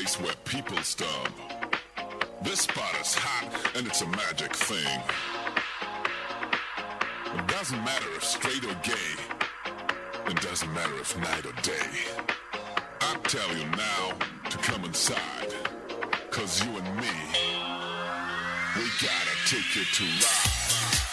place where people stomp. This spot is hot and it's a magic thing. It doesn't matter if straight or gay. It doesn't matter if night or day. I tell you now to come inside. Cause you and me, we gotta take you to ride.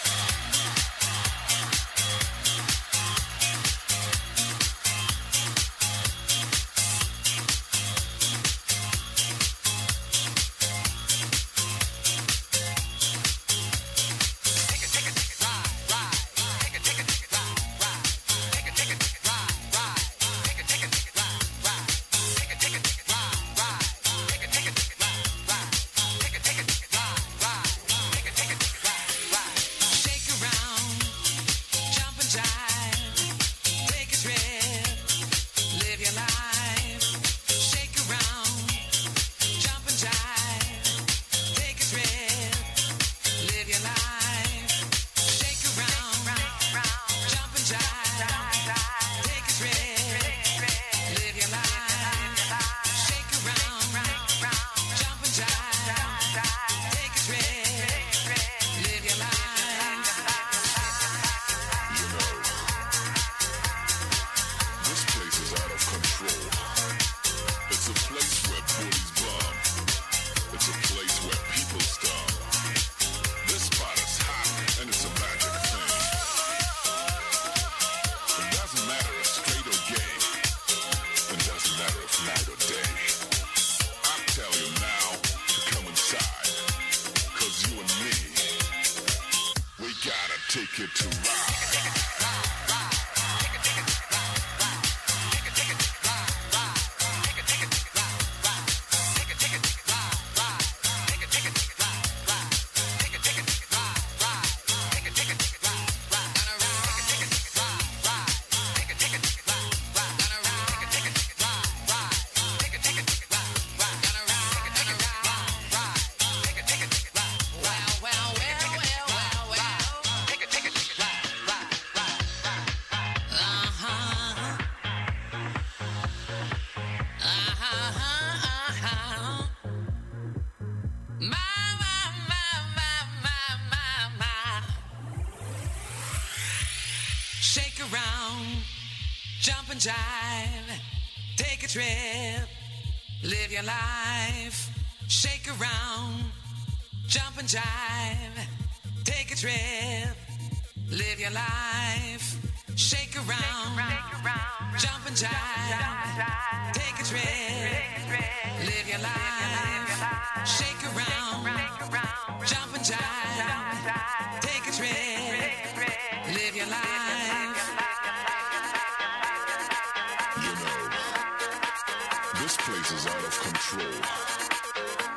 Jump and jive, take a trip, live your life. Shake around, jump and jive, take a trip, live your life. Shake around, jump and jive, take a trip, live your life. Shake around, jump and jive, take a trip, live your life. Control.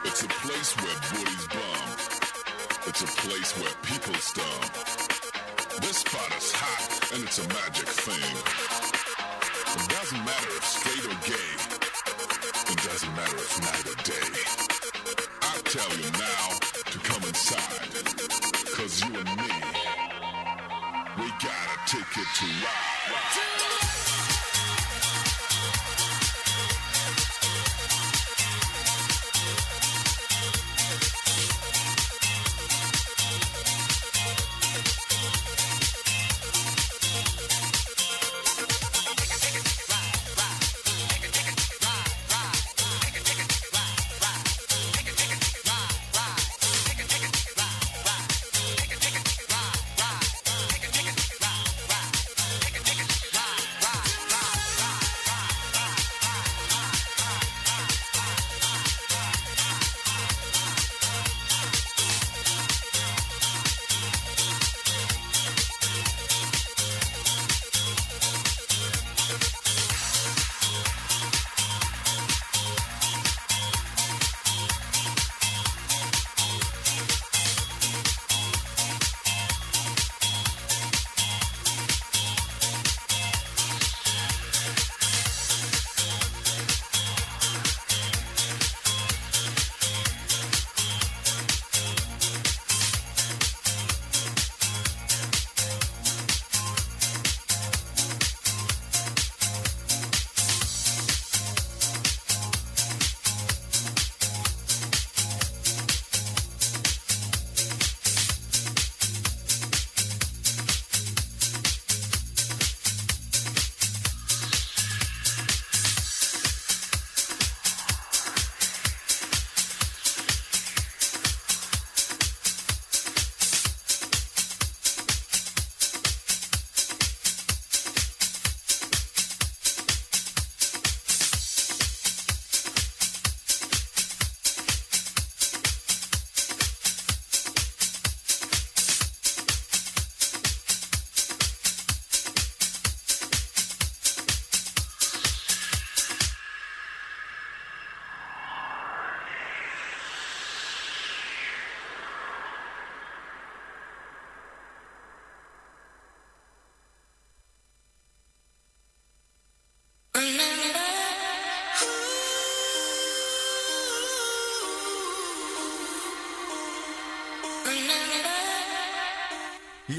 It's a place where booties bum. It's a place where people stomp. This spot is hot and it's a magic thing.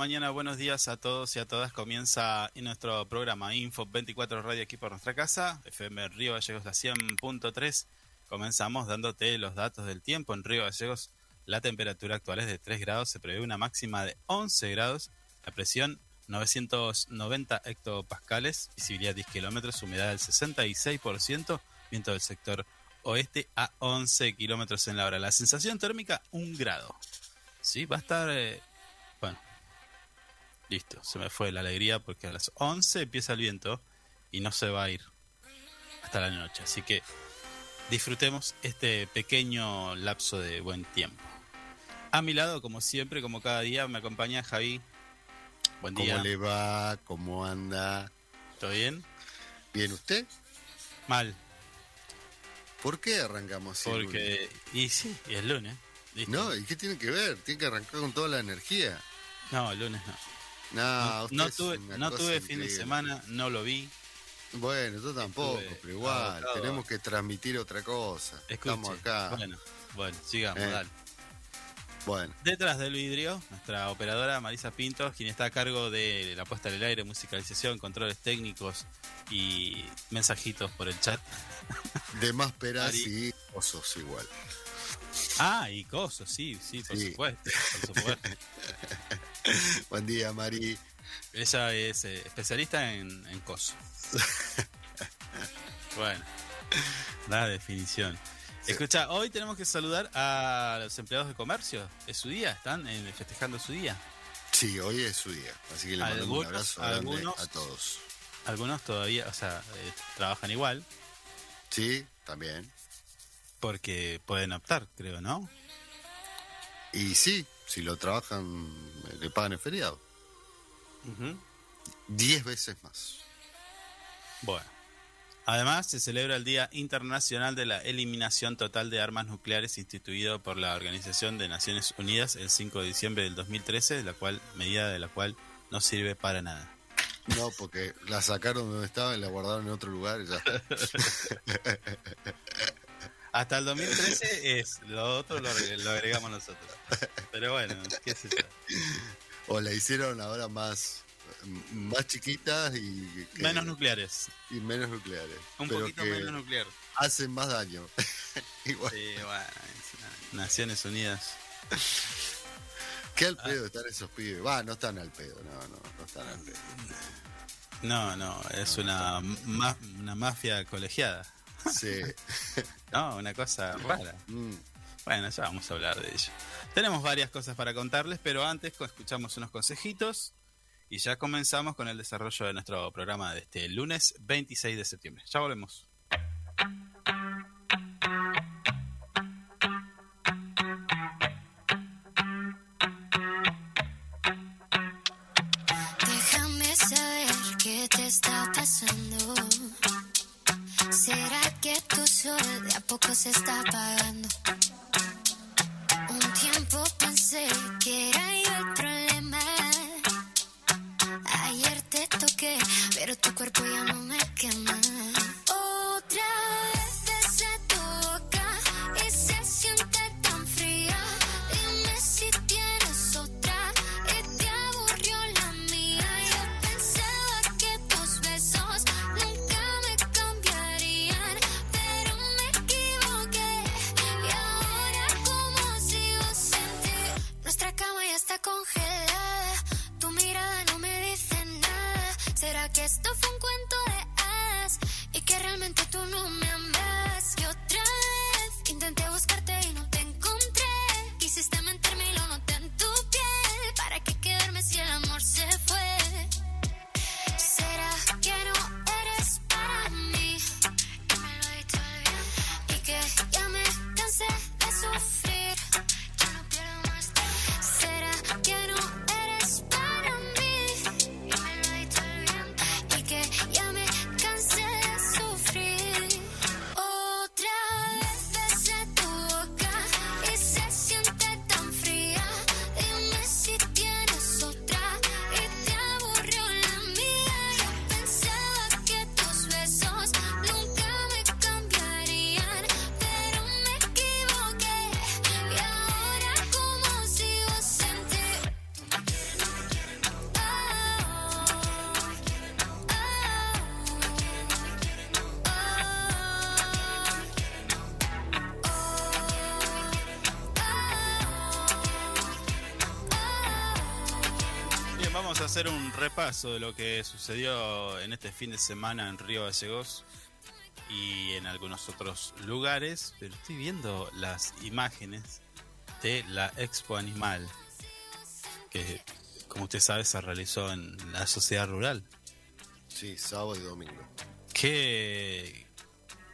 mañana. Buenos días a todos y a todas. Comienza nuestro programa Info 24 Radio aquí por nuestra casa, FM Río Gallegos la 100.3. Comenzamos dándote los datos del tiempo. En Río Gallegos la temperatura actual es de 3 grados, se prevé una máxima de 11 grados, la presión 990 hectopascales, visibilidad 10 kilómetros, humedad del 66%, viento del sector oeste a 11 kilómetros en la hora. La sensación térmica 1 grado. Sí, va a estar... Eh, listo, se me fue la alegría porque a las 11 empieza el viento y no se va a ir hasta la noche. Así que disfrutemos este pequeño lapso de buen tiempo. A mi lado, como siempre, como cada día, me acompaña Javi. Buen día. ¿Cómo le va? ¿Cómo anda? ¿Todo bien? ¿Bien usted? Mal. ¿Por qué arrancamos así? Porque, y sí, y es lunes. No, ¿y qué tiene que ver? Tiene que arrancar con toda la energía. No, el lunes no. No, no, tuve, no tuve fin de semana, no lo vi. Bueno, yo tampoco, pero igual, tenemos que transmitir otra cosa. Estamos acá. Bueno, bueno, sigamos, eh. dale. Bueno. Detrás del vidrio, nuestra operadora Marisa Pintos, quien está a cargo de la puesta del aire, musicalización, controles técnicos y mensajitos por el chat. De más peras y osos igual. Ah, y cosas, sí, sí, por supuesto. Buen día, Mari. Ella es eh, especialista en, en bueno, la definición. Escucha, hoy tenemos que saludar a los empleados de comercio. Es su día, están eh, festejando su día. Sí, hoy es su día. Así que le mando un abrazo algunos, a todos. Algunos todavía, o sea, eh, trabajan igual. Sí, también. Porque pueden optar, creo, ¿no? Y sí, si lo trabajan, le pagan el feriado. Diez veces más. Bueno. Además, se celebra el Día Internacional de la Eliminación Total de Armas Nucleares instituido por la Organización de Naciones Unidas el 5 de diciembre del 2013, la cual medida de la cual no sirve para nada. No, porque la sacaron donde estaba y la guardaron en otro lugar y ya Hasta el 2013 es, lo otro lo, agregamos nosotros. Pero bueno, qué sé yo. O la hicieron ahora más más chiquitas y menos nucleares. Y menos nucleares. Un poquito menos nuclear. hacen más daño. Igual. sí bueno Naciones Unidas. Qué al pedo están esos pibes. Va no están al pedo no no no están al pedo. No no es una una mafia colegiada Sí. no, una cosa rara. Mm. Bueno, ya vamos a hablar de ello. Tenemos varias cosas para contarles, pero antes escuchamos unos consejitos y ya comenzamos con el desarrollo de nuestro programa de este lunes 26 de septiembre. Ya volvemos. Déjame saber qué te está pasando ¿Será que tu sol de a poco se está apagando? Un tiempo pensé que era yo el problema. Ayer te toqué, pero tu cuerpo ya no me quema. Hacer un repaso de lo que sucedió en este fin de semana en Río Gallegos y en algunos otros lugares, pero estoy viendo las imágenes de la Expo Animal, que como usted sabe se realizó en la sociedad rural. Sí, sábado y domingo. ¿Qué,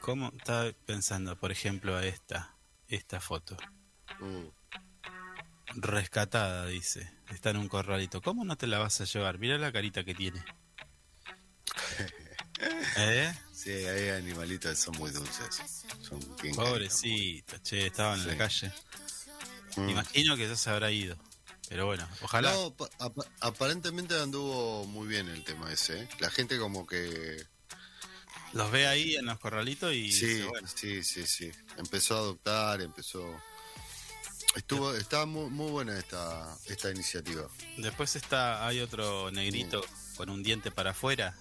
¿Cómo está pensando, por ejemplo, esta, esta foto? Mm. Rescatada, dice. Está en un corralito. ¿Cómo no te la vas a llevar? Mira la carita que tiene. ¿Eh? Sí, hay animalitos que son muy dulces. Son Pobrecito, che, estaban en la calle. Mm. Imagino que ya se habrá ido. Pero bueno, ojalá. No, aparentemente anduvo muy bien el tema ese. ¿eh? La gente como que... Los ve ahí en los corralitos y... Sí, sí, sí, sí. Empezó a adoptar, empezó... Estuvo, estaba muy, muy buena esta, esta iniciativa. Después está, hay otro negrito mm. con un diente para afuera.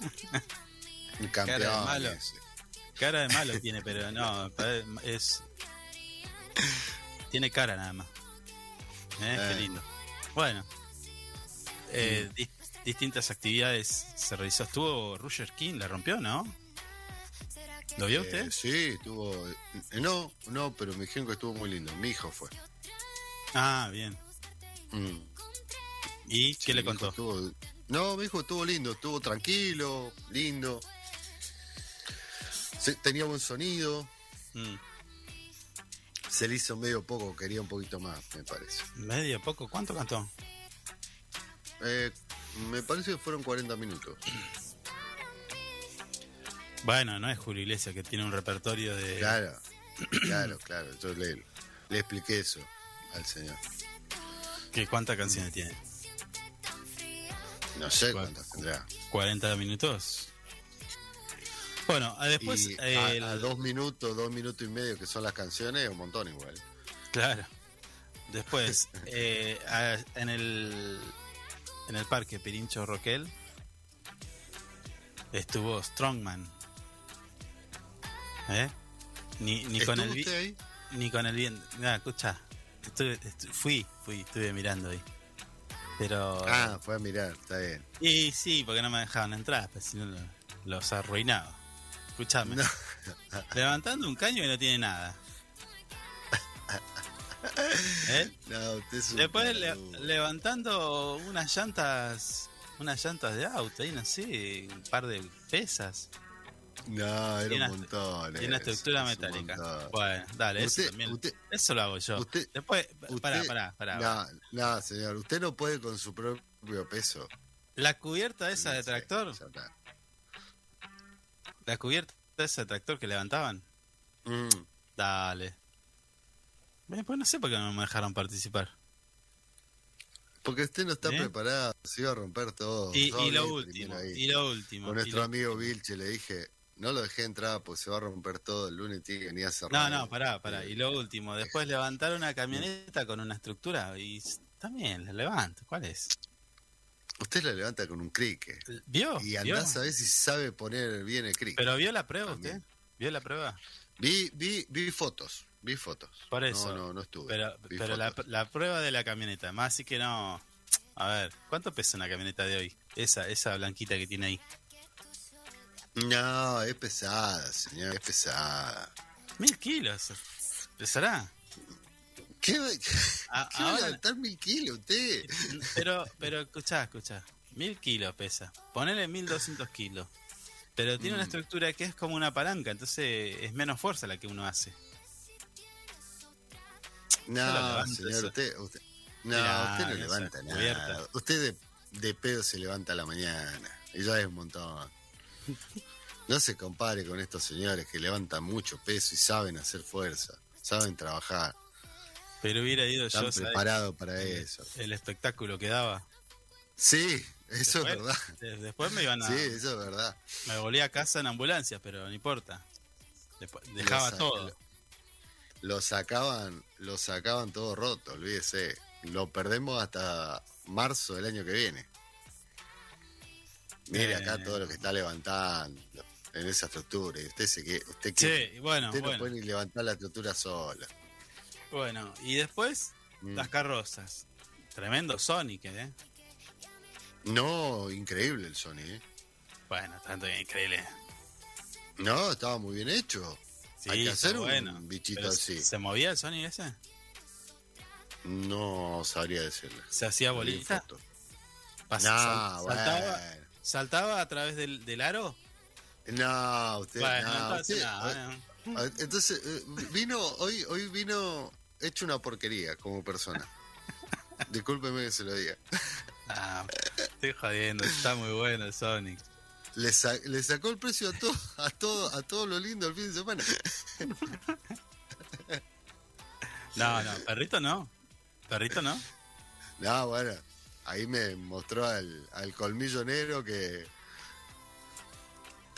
Campeón. Cara de malo. Cara de malo tiene, pero no, es. Tiene cara nada más. ¿Eh? Qué lindo. Bueno, eh, mm. distintas actividades se realizó. Estuvo Roger King, la rompió, ¿no? ¿Lo vio usted? Eh, sí, estuvo. Eh, no, no, pero me dijeron que estuvo muy lindo. Mi hijo fue. Ah, bien. Mm. ¿Y qué le contó? no, mi hijo estuvo lindo, estuvo tranquilo, lindo. tenía buen sonido. Mm. Se le hizo medio poco, quería un poquito más, me parece. ¿Medio poco? ¿Cuánto cantó? Eh, me parece que fueron 40 minutos. Bueno, no es Julio Iglesias que tiene un repertorio de. Claro, claro, claro. Yo le, le expliqué eso al señor. ¿Qué, ¿Cuántas canciones tiene? No sé cuántas tendrá. ¿40 minutos? Bueno, después. a, dos minutos, dos minutos y medio que son las canciones, un montón igual. Claro. Después, eh, en el en el parque Pirincho Roquel estuvo Strongman. ¿Eh? Ni, ni con el ahí? ni con el bien. Nada, escucha. fui, fui, estuve mirando ahí. Pero. Ah, fue a mirar, está bien. Y sí, porque no me dejaban entrar, pues si no los arruinaba. Escuchame. Levantando un caño y no tiene nada. ¿Eh? No, usted es Después levantando unas llantas, unas llantas de auto, ahí no sé, un par de pesas. No, era un montón. Tiene una estructura metálica. Bueno, dale, eso también. eso lo hago yo. Después, pará, pará, pará. No, no, señor, usted no puede con su propio peso. La cubierta esa de tractor. La cubierta esa de tractor que levantaban. Mm. Dale. Pues no sé por qué no me dejaron participar. Porque usted no está ¿Eh? preparado, se iba a romper todo. Y, lo último, y lo último. Con nuestro amigo Vilche le dije, no lo dejé entrar porque se va a romper todo el lunes tiene que venir a cerrar. No, no, pará, pará. Y lo último, después levantar una camioneta con una estructura y también la levanto. ¿Cuál es? Usted la levanta con un crique. ¿Vio? Y andás a ver si sabe poner bien el crique. ¿Pero vio la prueba usted? ¿Vio la prueba? Vi, vi, vi fotos, vi fotos. Por eso. No, no, estuve. Pero, pero la, la, prueba de la camioneta, más así que no. A ver, ¿cuánto pesa una camioneta de hoy? Esa, esa blanquita que tiene ahí. No, es pesada, señor, es pesada. Mil kilos, pesará. ¿Qué, a, ¿qué va a levantar mil kilos usted? Pero, pero, escuchá, escuchá. Mil kilos pesa. Ponele mil doscientos kilos. Pero tiene una mm. estructura que es como una palanca, entonces es menos fuerza la que uno hace. No, señor, usted, usted, no, usted no levanta nada. Usted de, de pedo se levanta a la mañana. Y ya es un montón. No se compare con estos señores que levantan mucho peso y saben hacer fuerza, saben trabajar. Pero hubiera ido Están yo. preparado para eso. El espectáculo que daba. Sí, eso es verdad. Después me iban a. Sí, eso es verdad. Me volví a casa en ambulancia, pero no importa. dejaba todo. Lo sacaban, lo sacaban todo roto, olvídese. Lo perdemos hasta marzo del año que viene. Mire acá eh. todo lo que está levantando en esa estructura. Y usted se que usted, sí, bueno, usted no puede ni levantar la estructura sola. Bueno, y después mm. las carrozas. Tremendo Sonic, ¿eh? No, increíble el Sony, ¿eh? Bueno, tanto increíble. No, estaba muy bien hecho. Hay que hacer un bichito así. ¿Se movía el Sony ese? No sabría decirle. ¿Se hacía bolita? No, saltaba, ¿Saltaba a través del, del aro? No, usted, no, usted, eh, entonces eh, vino hoy hoy vino hecho una porquería como persona. Discúlpeme que se lo diga. Ah, estoy jodiendo, está muy bueno el Sonic. Le, le, sacó el precio a todo, a todo, a todo lo lindo el fin de semana. No, no, perrito no. Perrito no. No, bueno, ahí me mostró al, al colmillo negro que.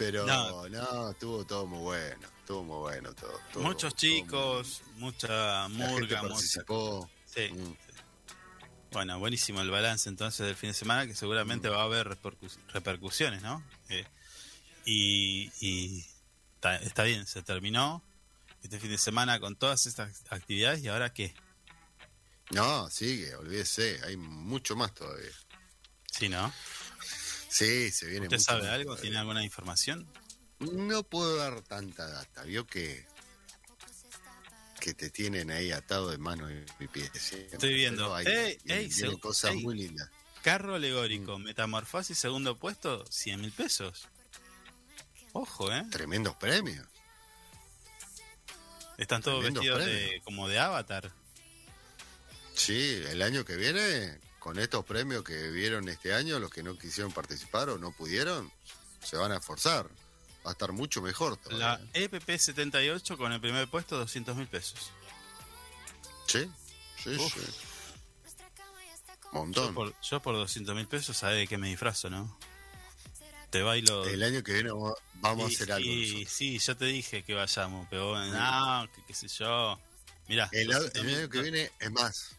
Pero no. no, estuvo todo muy bueno. Estuvo muy bueno todo. Muchos chicos, mucha murga. participó. Sí, mm. Bueno, buenísimo el balance entonces del fin de semana, que seguramente mm. va a haber repercusiones, ¿no? Eh, y, está, bien, se terminó este fin de semana con todas estas actividades y ahora qué? No, sigue, olvídese, hay mucho más todavía. Sí, ¿no? Sí, se viene ¿Usted sabe algo? ¿Tiene alguna información? No puedo dar tanta data, vio que que te tienen ahí atado de mano y pies. Estoy viendo. Hay, cosas muy lindas. Carro alegórico, mm. metamorfosis, segundo puesto, 100 mil pesos. Ojo, ¿eh? Tremendos premios. Están todos vestidos de, como de avatar. Sí, el año que viene, con estos premios que vieron este año, los que no quisieron participar o no pudieron, se van a esforzar va a estar mucho mejor. La EPP 78 con el primer puesto, 200 mil pesos. Sí, sí, sí. Montón. Yo por, yo por 200 mil pesos, ¿sabes de qué me disfrazo, no? Te bailo. El año que viene vamos a hacer algo. Sí, sí, yo te dije que vayamos, pero no, que qué sé yo. Mirá. El, año que viene es más.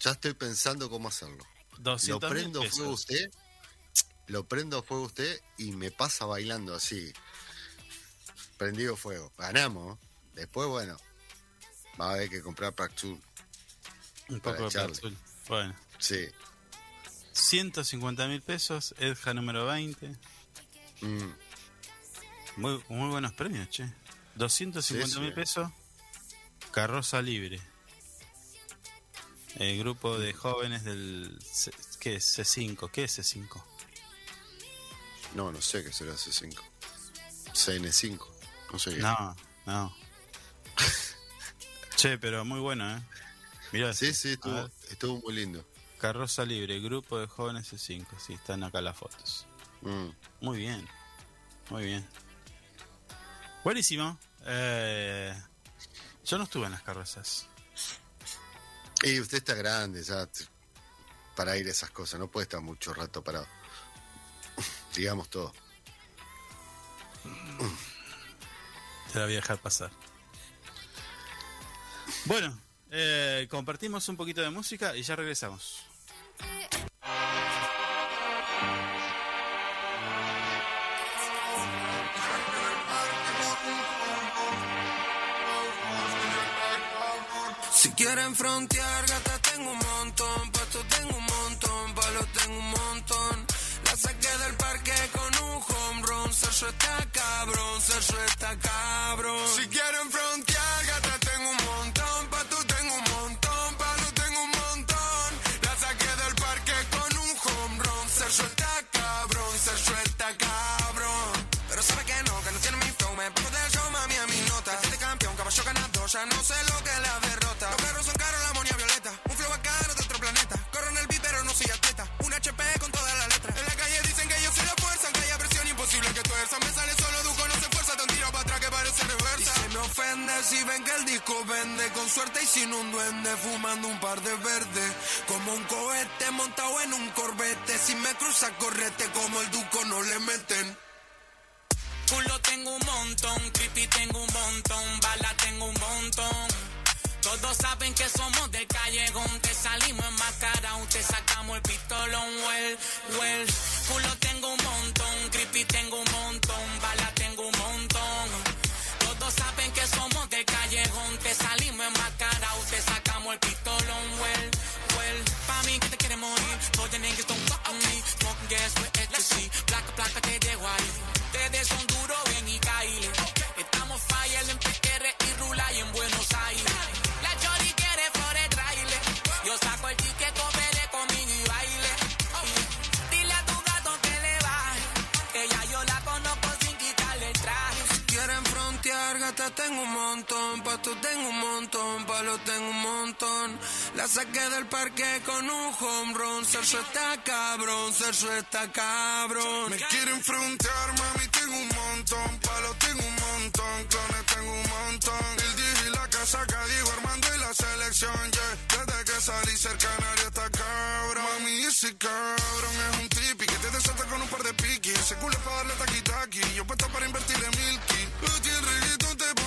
Ya estoy pensando cómo hacerlo. 200 Lo prendo fuego usted lo prendo fuego usted y me pasa bailando así. Prendido fuego. Ganamos. Después, bueno, va a haber que comprar Praxul. Un poco de Bueno. Sí. 150 mil pesos, Edja número 20. Mm. Muy, muy buenos premios, che. 250 mil pesos, carroza libre. El grupo de jóvenes del ¿qué es C5? ¿Qué es C5? No, no sé qué será C5. CN5. No sé qué. No, no. che, pero muy bueno, ¿eh? Mirá, sí, sí, estuvo, estuvo, muy lindo. Carroza Libre, grupo de jóvenes C5. Sí, están acá las fotos. Mm. Muy bien. Muy bien. Buenísimo. Eh, yo no estuve en las carrozas. Y usted está grande ya para ir a esas cosas. No puede estar mucho rato parado digamos todo. Te la voy a dejar pasar. Bueno, eh, compartimos un poquito de música y ya regresamos. Si quieren frontear, gata tengo un montón, pasto tengo un montón, palo tengo un montón saqué del parque con un home run. Sergio está cabrón, Sergio está cabrón. Si quieren frontear, gata tengo un montón. Pa' tú tengo un montón, pa' tú tengo un montón. La saqué del parque con un home run. Sergio está cabrón, Sergio está cabrón. Pero sabe que no, que no tiene mi flow. Me pongo del show, mami, a mi nota. Este campeón, caballo ganador, ya no sé lo que la derrota. Me sale solo Duco, no se fuerza, tan tiro para atrás que parece reversa. Y se me ofende si ven que el disco vende. Con suerte y sin un duende, fumando un par de verdes. Como un cohete montado en un corbete. Si me cruza, correte como el Duco, no le meten. Culo tengo un montón, creepy tengo un montón, bala tengo un montón. Todos saben que somos de callejón, te salimos en enmascarados, te sacamos el pistolón, well, well. eres un duro, ven y caile. Estamos fire en PQR y Rula y en Buenos Aires. La Chori quiere por el. Yo saco el ticket, cópele conmigo y baile. Dile a tu gato que le baje, que ya yo la conozco sin quitarle el traje. Quieren frontear, gata, tengo un montón, pa' tu palo tengo un montón. La saqué del parque con un home run, Sergio está cabrón, Sergio está cabrón. Me quieren frontear, mami, tengo un montón, palo tengo un montón, clones tengo un montón. El 10 y la casa digo Armando y la selección, yeah. Desde que salí cerca canario está cabrón. Mami, ese cabrón es un trippy que te desata con un par de piquis. Ese culo es para darle taqui taqui. Yo puesto para invertirle milky. Luti el reggaetón te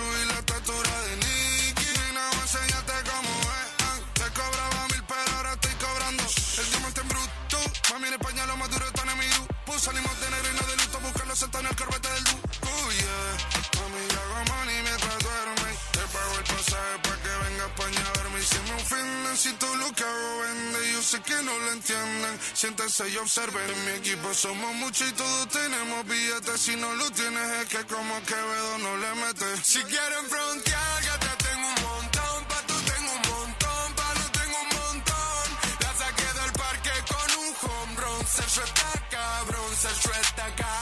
y la estatura de Nicky. Nena, me enseñaste cómo es. ah. Te cobraba mil, pero ahora estoy cobrando. El diamante en bruto. Mami, en España lo más duro están en mi grupo. Salimos de negro y no de luto. Buscando sentar en el corbete del du. Oh, yeah. Mami, hago money mientras duerme. Te pago el pasaje para que venga a España. Y si me ofenden, si todo lo que hago vende. Yo sé que no lo entienden. Siéntense y observen. En mi equipo somos muchos y todos tenemos billetes. Si no lo tienes, es que como Quevedo no le metes. Si quieren frontear, ya te tengo un montón. Pa' tú tengo un montón. Pa' lo tengo un montón. La saqué del parque con un home run. Sergio está cabrón. Sergio está cabrón.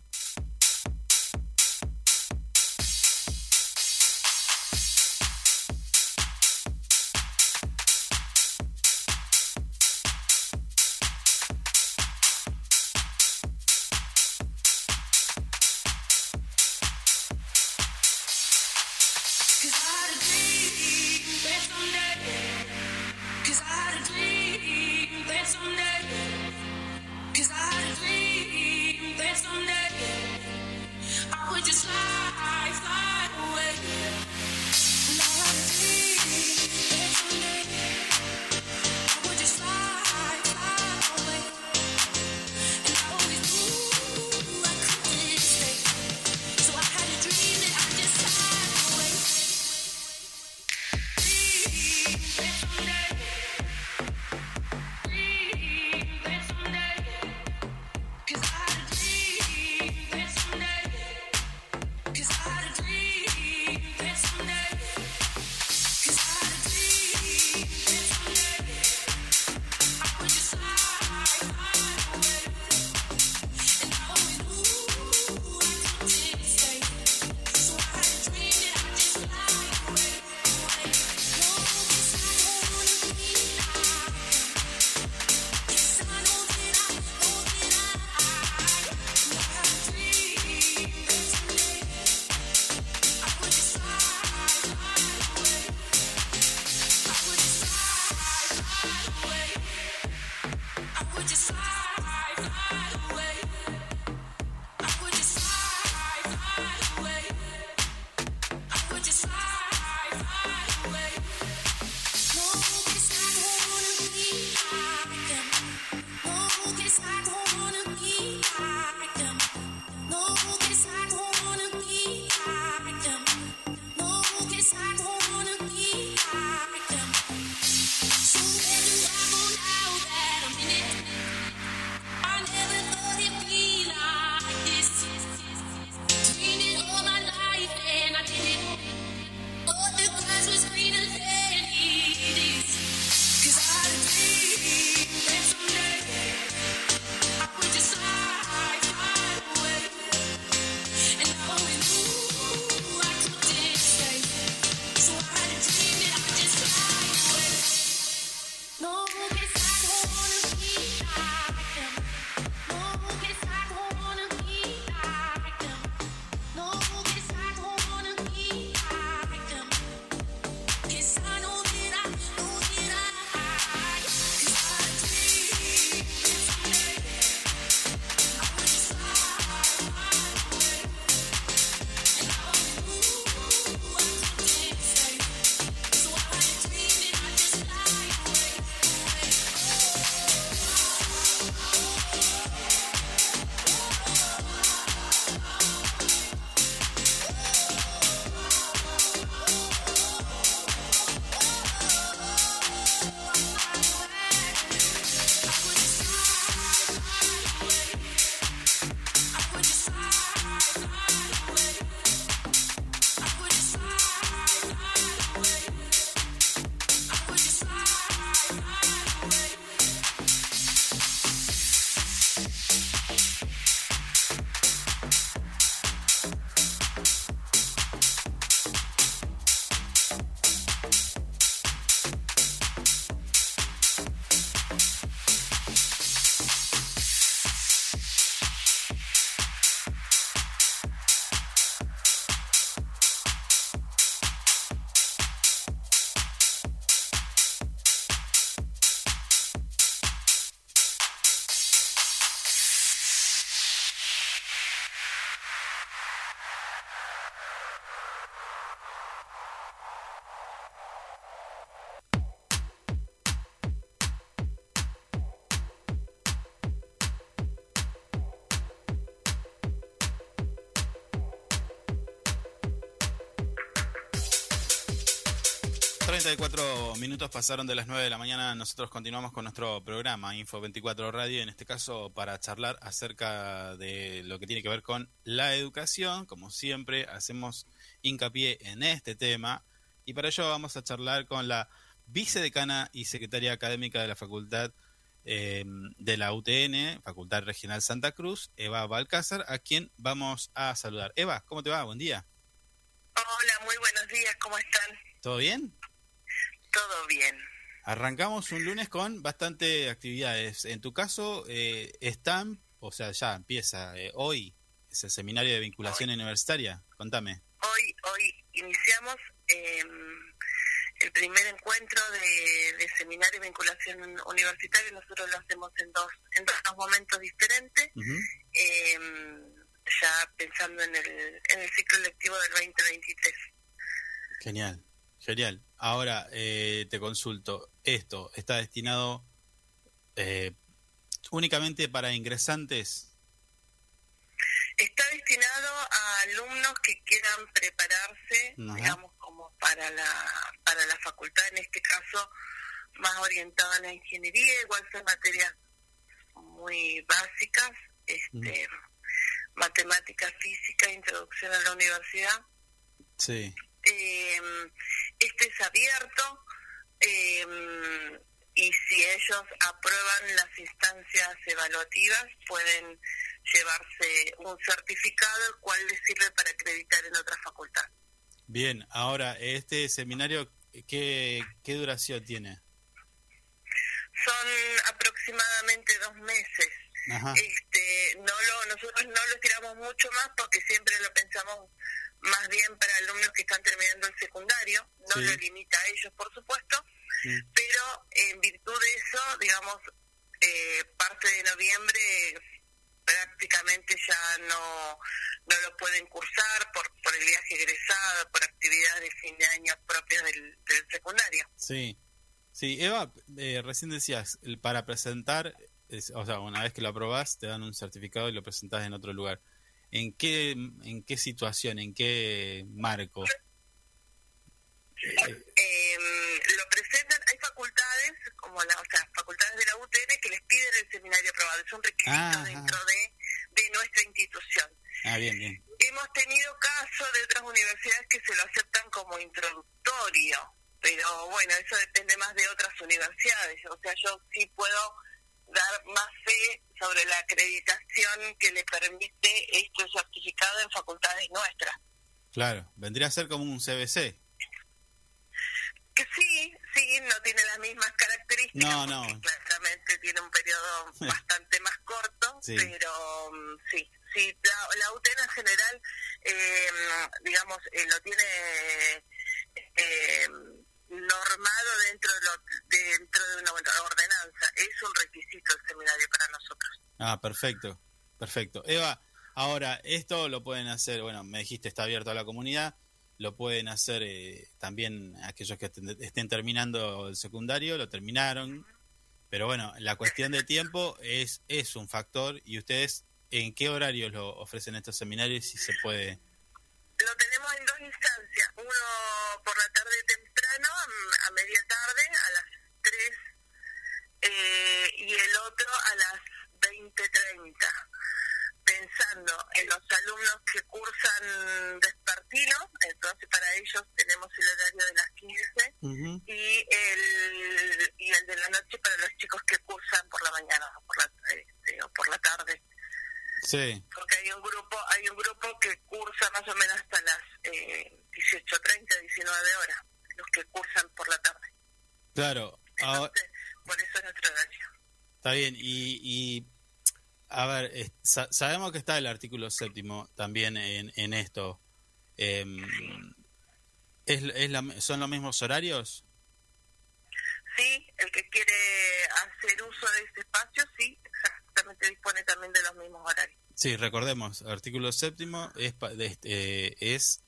34 minutos pasaron de las 9 de la mañana. Nosotros continuamos con nuestro programa Info 24 Radio, en este caso para charlar acerca de lo que tiene que ver con la educación. Como siempre, hacemos hincapié en este tema y para ello vamos a charlar con la vicedecana y secretaria académica de la Facultad eh, de la UTN, Facultad Regional Santa Cruz, Eva Balcázar, a quien vamos a saludar. Eva, ¿cómo te va? Buen día. Hola, muy buenos días, ¿cómo están? ¿Todo bien? Todo bien. Arrancamos un lunes con bastante actividades. En tu caso, eh, están, o sea, ya empieza eh, hoy, ese seminario de vinculación universitaria. Contame. Hoy, hoy iniciamos em, el primer encuentro de, seminario de vinculación universitaria. Nosotros lo hacemos en dos, en dos momentos diferentes. Em, ya pensando en el, en el ciclo lectivo del 2023. Genial. Genial. Ahora eh, te consulto, ¿esto está destinado eh, únicamente para ingresantes? Está destinado a alumnos que quieran prepararse, digamos, como para la, para la facultad, en este caso más orientada a la ingeniería, igual son materias muy básicas, este, matemática, física, introducción a la universidad. Sí. Eh, este es abierto eh, y si ellos aprueban las instancias evaluativas pueden llevarse un certificado el cual les sirve para acreditar en otra facultad. Bien, ahora, este seminario, ¿qué, qué duración tiene? Son aproximadamente dos meses. Este, no lo, nosotros no lo tiramos mucho más porque siempre lo pensamos más bien para alumnos que están terminando el secundario, no lo limita a ellos, por supuesto, pero en virtud de eso, digamos, eh, parte de noviembre prácticamente ya no, no lo pueden cursar por, por el viaje egresado, por actividades de fin de año propias del, secundario. Sí, sí, Eva, eh, recién decías, para presentar, o sea, una vez que lo aprobás, te dan un certificado y lo presentás en otro lugar. ¿En qué, en qué situación, en qué marco? Eh, lo presentan, hay facultades, como las o sea, facultades de la UTN, que les piden el seminario aprobado. Es un requisito dentro de, de nuestra institución. Ah, bien, bien. Hemos tenido casos de otras universidades que se lo aceptan como introductorio, pero bueno, eso depende más de otras universidades. O sea, yo sí puedo dar más fe sobre la acreditación que le permite este certificado en facultades nuestras. Claro, vendría a ser como un CBC. Que sí, sí, no tiene las mismas características. No, no. Claramente tiene un periodo bastante más corto, pero mm, sí, sí, la, la UTN en general, eh, digamos, eh, lo tiene... Eh, normado dentro de, lo, dentro de una ordenanza. Es un requisito el seminario para nosotros. Ah, perfecto, perfecto. Eva, ahora, esto lo pueden hacer, bueno, me dijiste, está abierto a la comunidad, lo pueden hacer eh, también aquellos que estén terminando el secundario, lo terminaron, pero bueno, la cuestión de tiempo es, es un factor y ustedes, ¿en qué horarios lo ofrecen estos seminarios si se puede? Lo tenemos en dos instancias, uno por la tarde a, media tarde, a las 3, eh, y el otro a las 20.30, pensando en los alumnos que cursan despertino, entonces para ellos tenemos el horario de las 15, y, el, y el de la noche para los chicos que cursan por la mañana o por la, este, o por la tarde. Sí. Porque hay un grupo, hay un grupo que cursa más o menos hasta las eh, 18.30, 19 horas que cursan por la tarde. Claro. por eso es nuestro horario. Está bien, y, y a ver, sabemos que está el artículo séptimo también en, en esto. Em, ¿es, es ¿Son los mismos horarios? Sí, el que quiere hacer uso de este espacio, sí, exactamente dispone también de los mismos horarios. Sí, recordemos, artículo séptimo es, este, es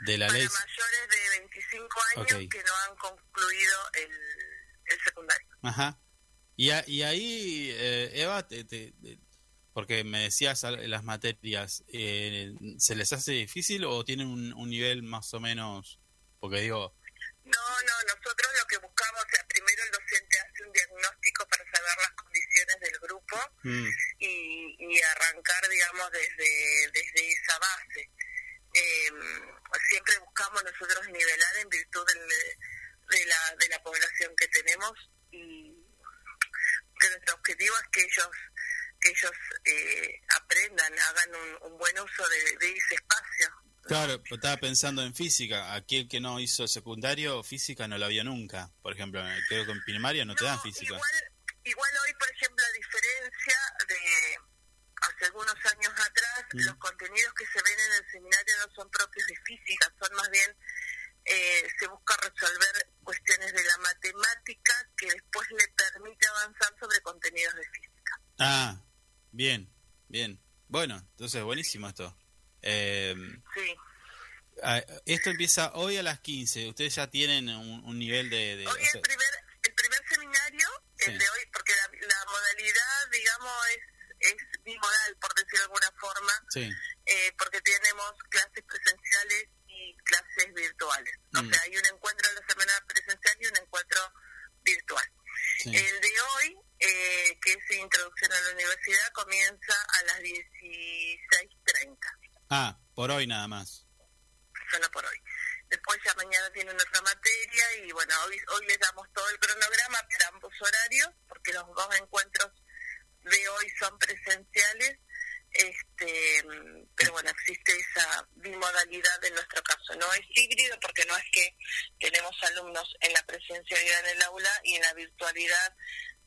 de la ley. mayores de 25 años que no han concluido el, el secundario. Ajá. Y, y ahí, eh, Eva, porque me decías las materias, eh, ¿se les hace difícil o tienen un, un, nivel más o menos? Porque digo, No, no, nosotros lo que buscamos, o sea, primero el docente hace un diagnóstico para saber las condiciones del grupo mm. y, y, arrancar, digamos, desde, desde esa base. Eh, siempre buscamos nosotros nivelar en virtud de, la, de la población que tenemos y que nuestro objetivo es que ellos que ellos eh, aprendan, hagan un, un, buen uso de, de ese espacio. Claro, estaba pensando en física. Aquel que no hizo secundario, física no la vio nunca. Por ejemplo, creo que en primaria no, te dan física. Igual, igual, hoy, por ejemplo, a diferencia de hace algunos años atrás, mm. los contenidos que se ven en el seminario no son propios de física, son más bien, eh, se busca resolver cuestiones de la matemática que después le permite avanzar sobre contenidos de física. Ah, bien, bien. Bueno, entonces buenísimo esto. Eh, sí. Esto empieza hoy a las 15. Ustedes ya tienen un, nivel de... hoy el, primer, el primer seminario, el de hoy, porque la, modalidad, digamos, es, es bimodal, por decirlo de alguna forma, eh, porque tenemos clases presenciales y clases virtuales. O mm. sea, hay un encuentro en la semana presencial y un encuentro virtual. El de hoy, eh, que es Introducción a la Universidad, comienza a las 16.30. Ah, por hoy nada más. Solo por hoy. Después ya mañana tiene otra materia y bueno, hoy, hoy les damos todo el cronograma para ambos horarios, porque los dos encuentros de hoy son presenciales, este pero bueno, existe esa bimodalidad en nuestro caso. No es híbrido porque no es que tenemos alumnos en la presencialidad en el aula y en la virtualidad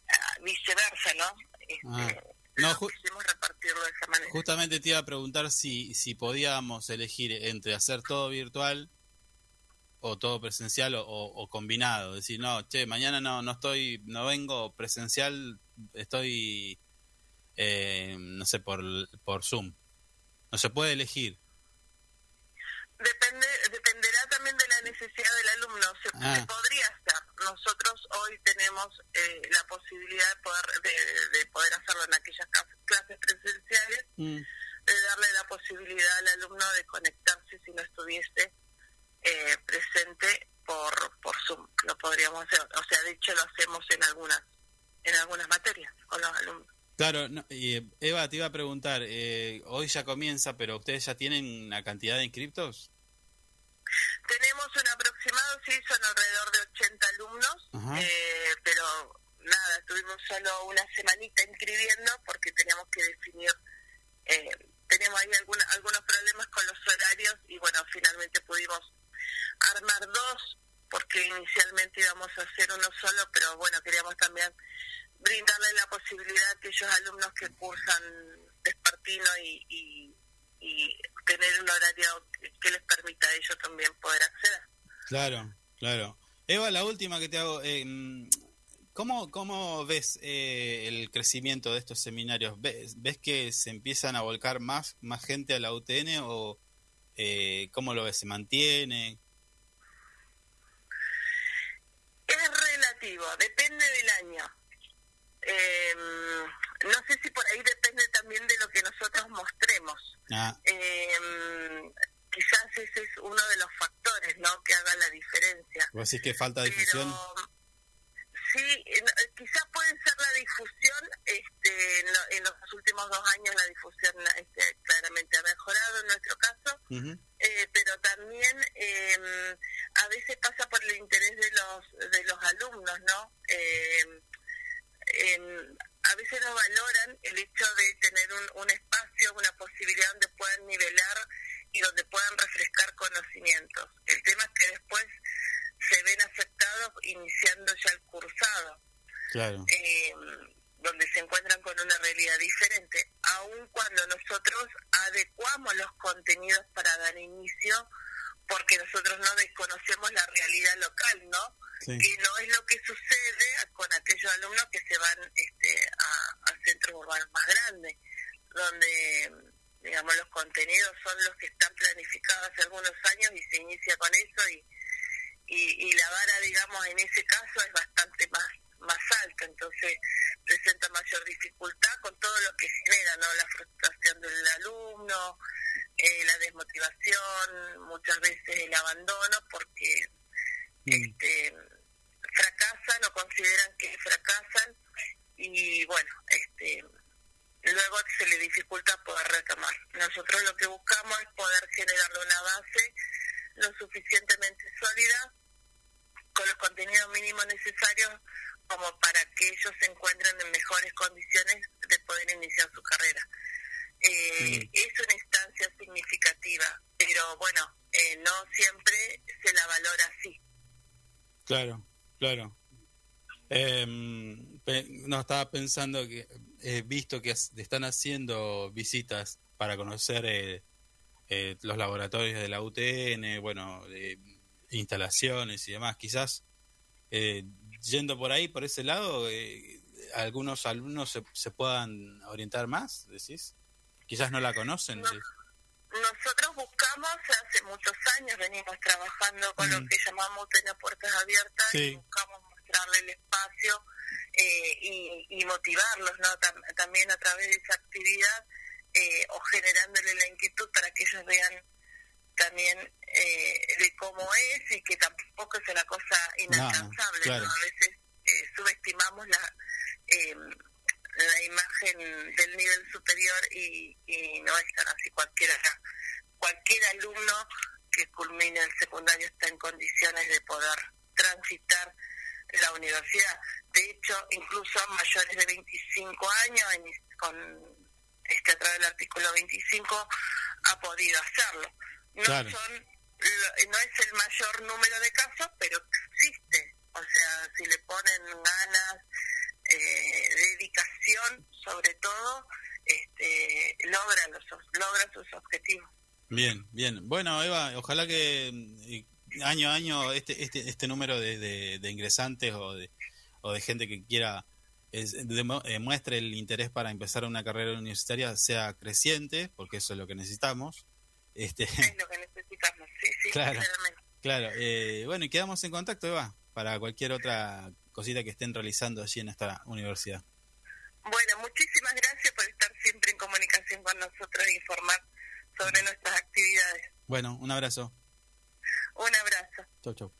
ah, viceversa, ¿no? Este, ah. No, repartirlo de esa manera. Justamente te iba a preguntar si, si podíamos elegir entre hacer todo virtual o todo presencial o, combinado. Decir, no, che, mañana no, no estoy, no vengo presencial, estoy, eh, no sé, por, por Zoom. No se puede elegir. Depende, dependerá también de la necesidad del alumno. Se, ah. podría estar. Nosotros hoy tenemos eh, la posibilidad de poder, de, poder hacerlo en aquellas clases presenciales, mm. de darle la posibilidad al alumno de conectarse si no estuviese eh, presente por, por Zoom. Lo podríamos hacer. O sea, de hecho lo hacemos en algunas, en algunas materias con los alumnos. Claro, Eva, te iba a preguntar, eh, hoy ya comienza, pero ¿ustedes ya tienen una cantidad de inscriptos? Tenemos un aproximado, sí, son alrededor de 80 alumnos, eh, pero nada, estuvimos solo una semanita inscribiendo porque teníamos que definir, eh, teníamos ahí algunos problemas con los horarios y bueno, finalmente pudimos armar dos porque inicialmente íbamos a hacer uno solo, pero bueno, queríamos también brindarle la posibilidad a aquellos alumnos que cursan despartino y, y, tener un horario que les permita a ellos también poder acceder. Claro, claro. Eva, la última que te hago, eh, ¿cómo, ¿cómo ves eh, el crecimiento de estos seminarios? ¿Ves, ¿Ves que se empiezan a volcar más, más gente a la UTN o eh, cómo lo ves? ¿Se mantiene? Es relativo, depende del año. Eh, no sé si por ahí depende también de lo que nosotros mostremos. Ah. Eh, quizás ese es uno de los factores ¿no? que haga la diferencia. ¿Vos decís que falta difusión? sí, quizás puede ser la difusión. Este, en, los últimos dos años la difusión este, claramente ha mejorado en nuestro caso, eh, pero también eh, a veces pasa por el interés de los de los alumnos, ¿no? Eh, a veces no valoran el hecho de tener un, un espacio, una posibilidad donde puedan nivelar y donde puedan refrescar conocimientos. El tema es que después se ven afectados iniciando ya el cursado, eh, donde se encuentran con una realidad diferente, aun cuando nosotros adecuamos los contenidos para dar inicio, porque nosotros no desconocemos la realidad local, ¿no? que no es lo que sucede con aquellos alumnos que se van este, a, centros urbanos más grandes, donde digamos los contenidos son los que están planificados hace algunos años y se inicia con eso y, y, la vara digamos en ese caso es bastante más más alta entonces presenta mayor dificultad con todo lo que genera no la frustración del alumno eh, la desmotivación muchas veces el abandono porque este, fracasan o consideran que fracasan y bueno, este, luego se le dificulta poder retomar. Nosotros lo que buscamos es poder generarle una base lo suficientemente sólida con los contenidos mínimos necesarios como para que ellos se encuentren en mejores condiciones de poder iniciar su carrera. Eh, Es una instancia significativa, pero bueno, eh, no siempre se la valora así. Claro, claro. Eh, no, estaba pensando que he visto que están haciendo visitas para conocer eh, eh, los laboratorios de la UTN, bueno, instalaciones y demás. Quizás eh, yendo por ahí, por ese lado, algunos alumnos se, puedan orientar más, decís. Quizás no la conocen. nosotros buscamos, hace muchos años venimos trabajando con lo mm. que llamamos UTN Puertas Abiertas y buscamos mostrarle el espacio eh, y, motivarlos ¿no? también a través de esa actividad eh, o generándole la inquietud para que ellos vean también eh, de cómo es y que tampoco es una cosa inalcanzable. A veces subestimamos la, la imagen del nivel superior y, y no es tan así. Cualquiera, cualquier alumno que culmine el secundario está en condiciones de poder transitar la universidad. De hecho, incluso mayores de 25 años, con este, a través del artículo 25, ha podido hacerlo. No, son, no es el mayor número de casos, pero existe. O sea, si le ponen ganas, eh, dedicación, sobre todo, este, logran, los, logran sus objetivos. Bien, bien. Bueno, Eva, ojalá que año a año este, este, este número de, de, ingresantes o de, o de gente que quiera es, muestre el interés para empezar una carrera universitaria sea creciente, porque eso es lo que necesitamos. Este, es lo que necesitamos, sí, sí, claro, claro. Eh, bueno, y quedamos en contacto, Eva, para cualquier otra cosita que estén realizando allí en esta universidad. Bueno, muchísimas gracias por estar siempre en comunicación con nosotros e informar sobre nuestras actividades. Bueno, un abrazo. Un abrazo. Chau, chau.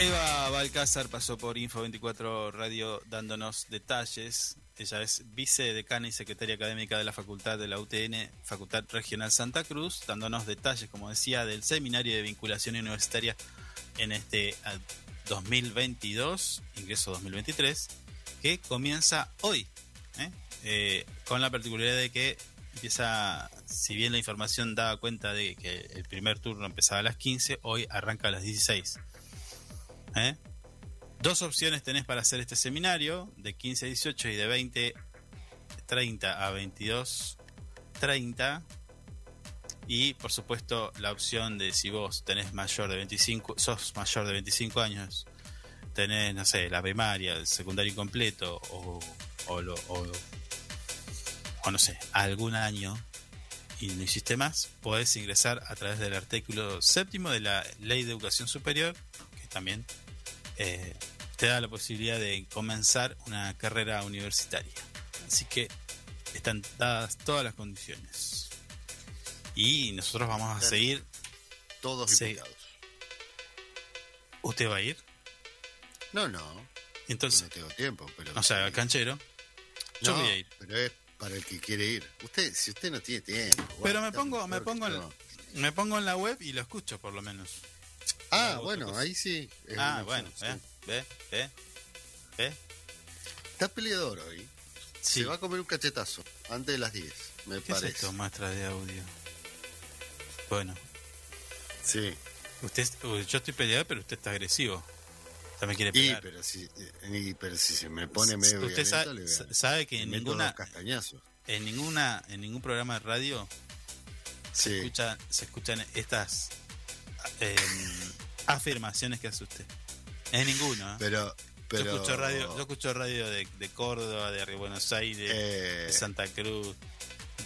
Eva Balcázar pasó por Info24 Radio dándonos detalles. Ella es vicedecana y secretaria académica de la Facultad de la UTN, Facultad Regional Santa Cruz, dándonos detalles, como decía, del seminario de vinculación universitaria en este 2022, ingreso 2023, que comienza hoy, ¿eh? Eh, con la particularidad de que empieza, si bien la información daba cuenta de que el primer turno empezaba a las 15, hoy arranca a las 16. ¿Eh? Dos opciones tenés para hacer este seminario, de 15 a 18 y de 20, 30 a 22, 30. Y por supuesto la opción de si vos tenés mayor de 25, sos mayor de 25 años, tenés, no sé, la primaria, el secundario incompleto o, o, o no sé, algún año y no hiciste más, podés ingresar a través del artículo séptimo de la Ley de Educación Superior, que también eh, te da la posibilidad de comenzar una carrera universitaria. Así que están dadas todas las condiciones. Y nosotros vamos a seguir. Todos invitados. ¿Usted va a ir? No, no. Entonces, no tengo tiempo, pero. O sea, canchero. Yo No, voy a ir. Pero es para el que quiere ir. Usted, si usted no tiene tiempo. Pero me pongo, me pongo, en, me pongo en la web y lo escucho por lo menos. Ah, hago bueno, cosa. ahí sí. es Ah, bueno, opción, ve, sí. ve, ve, ve. Está peleador hoy. Sí. Se va a comer un cachetazo antes de las 10, me ¿Qué es parece. esto? Muestra de audio. Bueno, Sí. usted, yo estoy peleado, pero usted está agresivo. O sea, me quiere Y pegar. pero, si, y, pero si se me pone medio usted sabe, sabe que en ninguna, en ninguna, en ningún programa de radio Sí. escucha, se escuchan estas eh, afirmaciones que hace usted. En ninguno. ¿eh? Pero, pero Yo escucho radio, yo escucho radio de, de Córdoba, de Buenos Aires, eh, de Santa Cruz,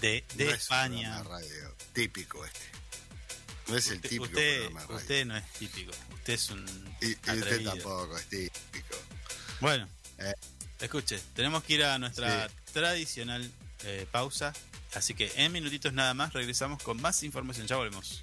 de, de no es España. de radio típico este. No es el Usted, típico usted, radio. usted no es típico, usted es un y, y usted tampoco es típico. Bueno, Eh. escuche, tenemos que ir a nuestra tradicional eh, pausa, así que en minutitos nada más regresamos con más información. Ya volvemos.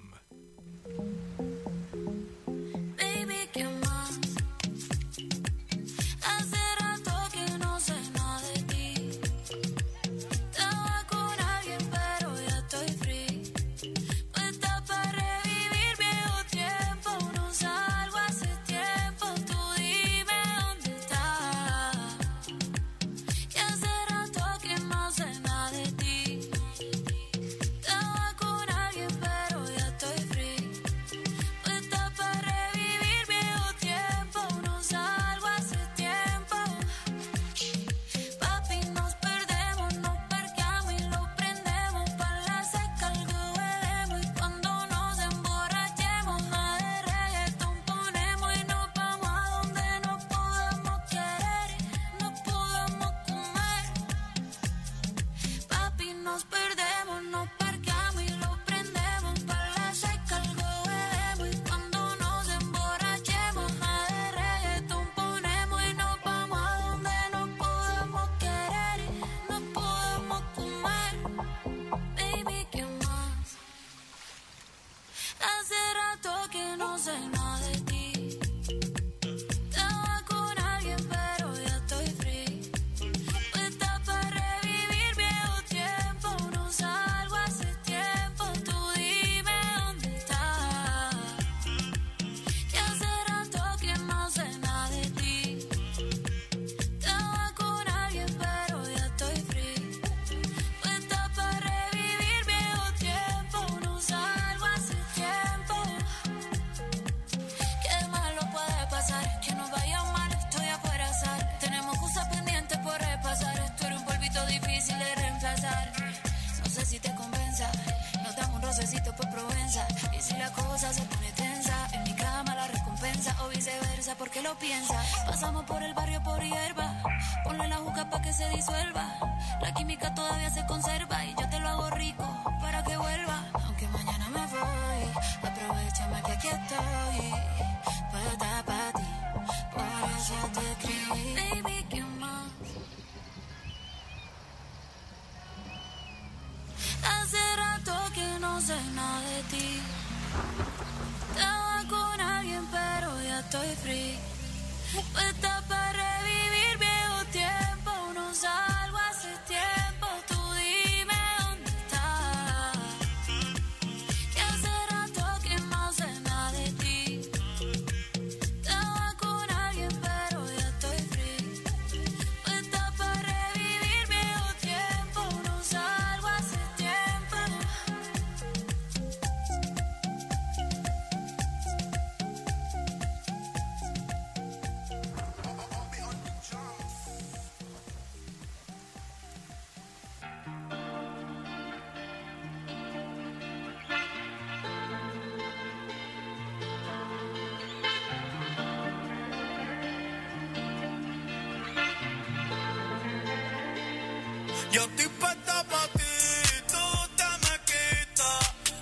Yo estoy te.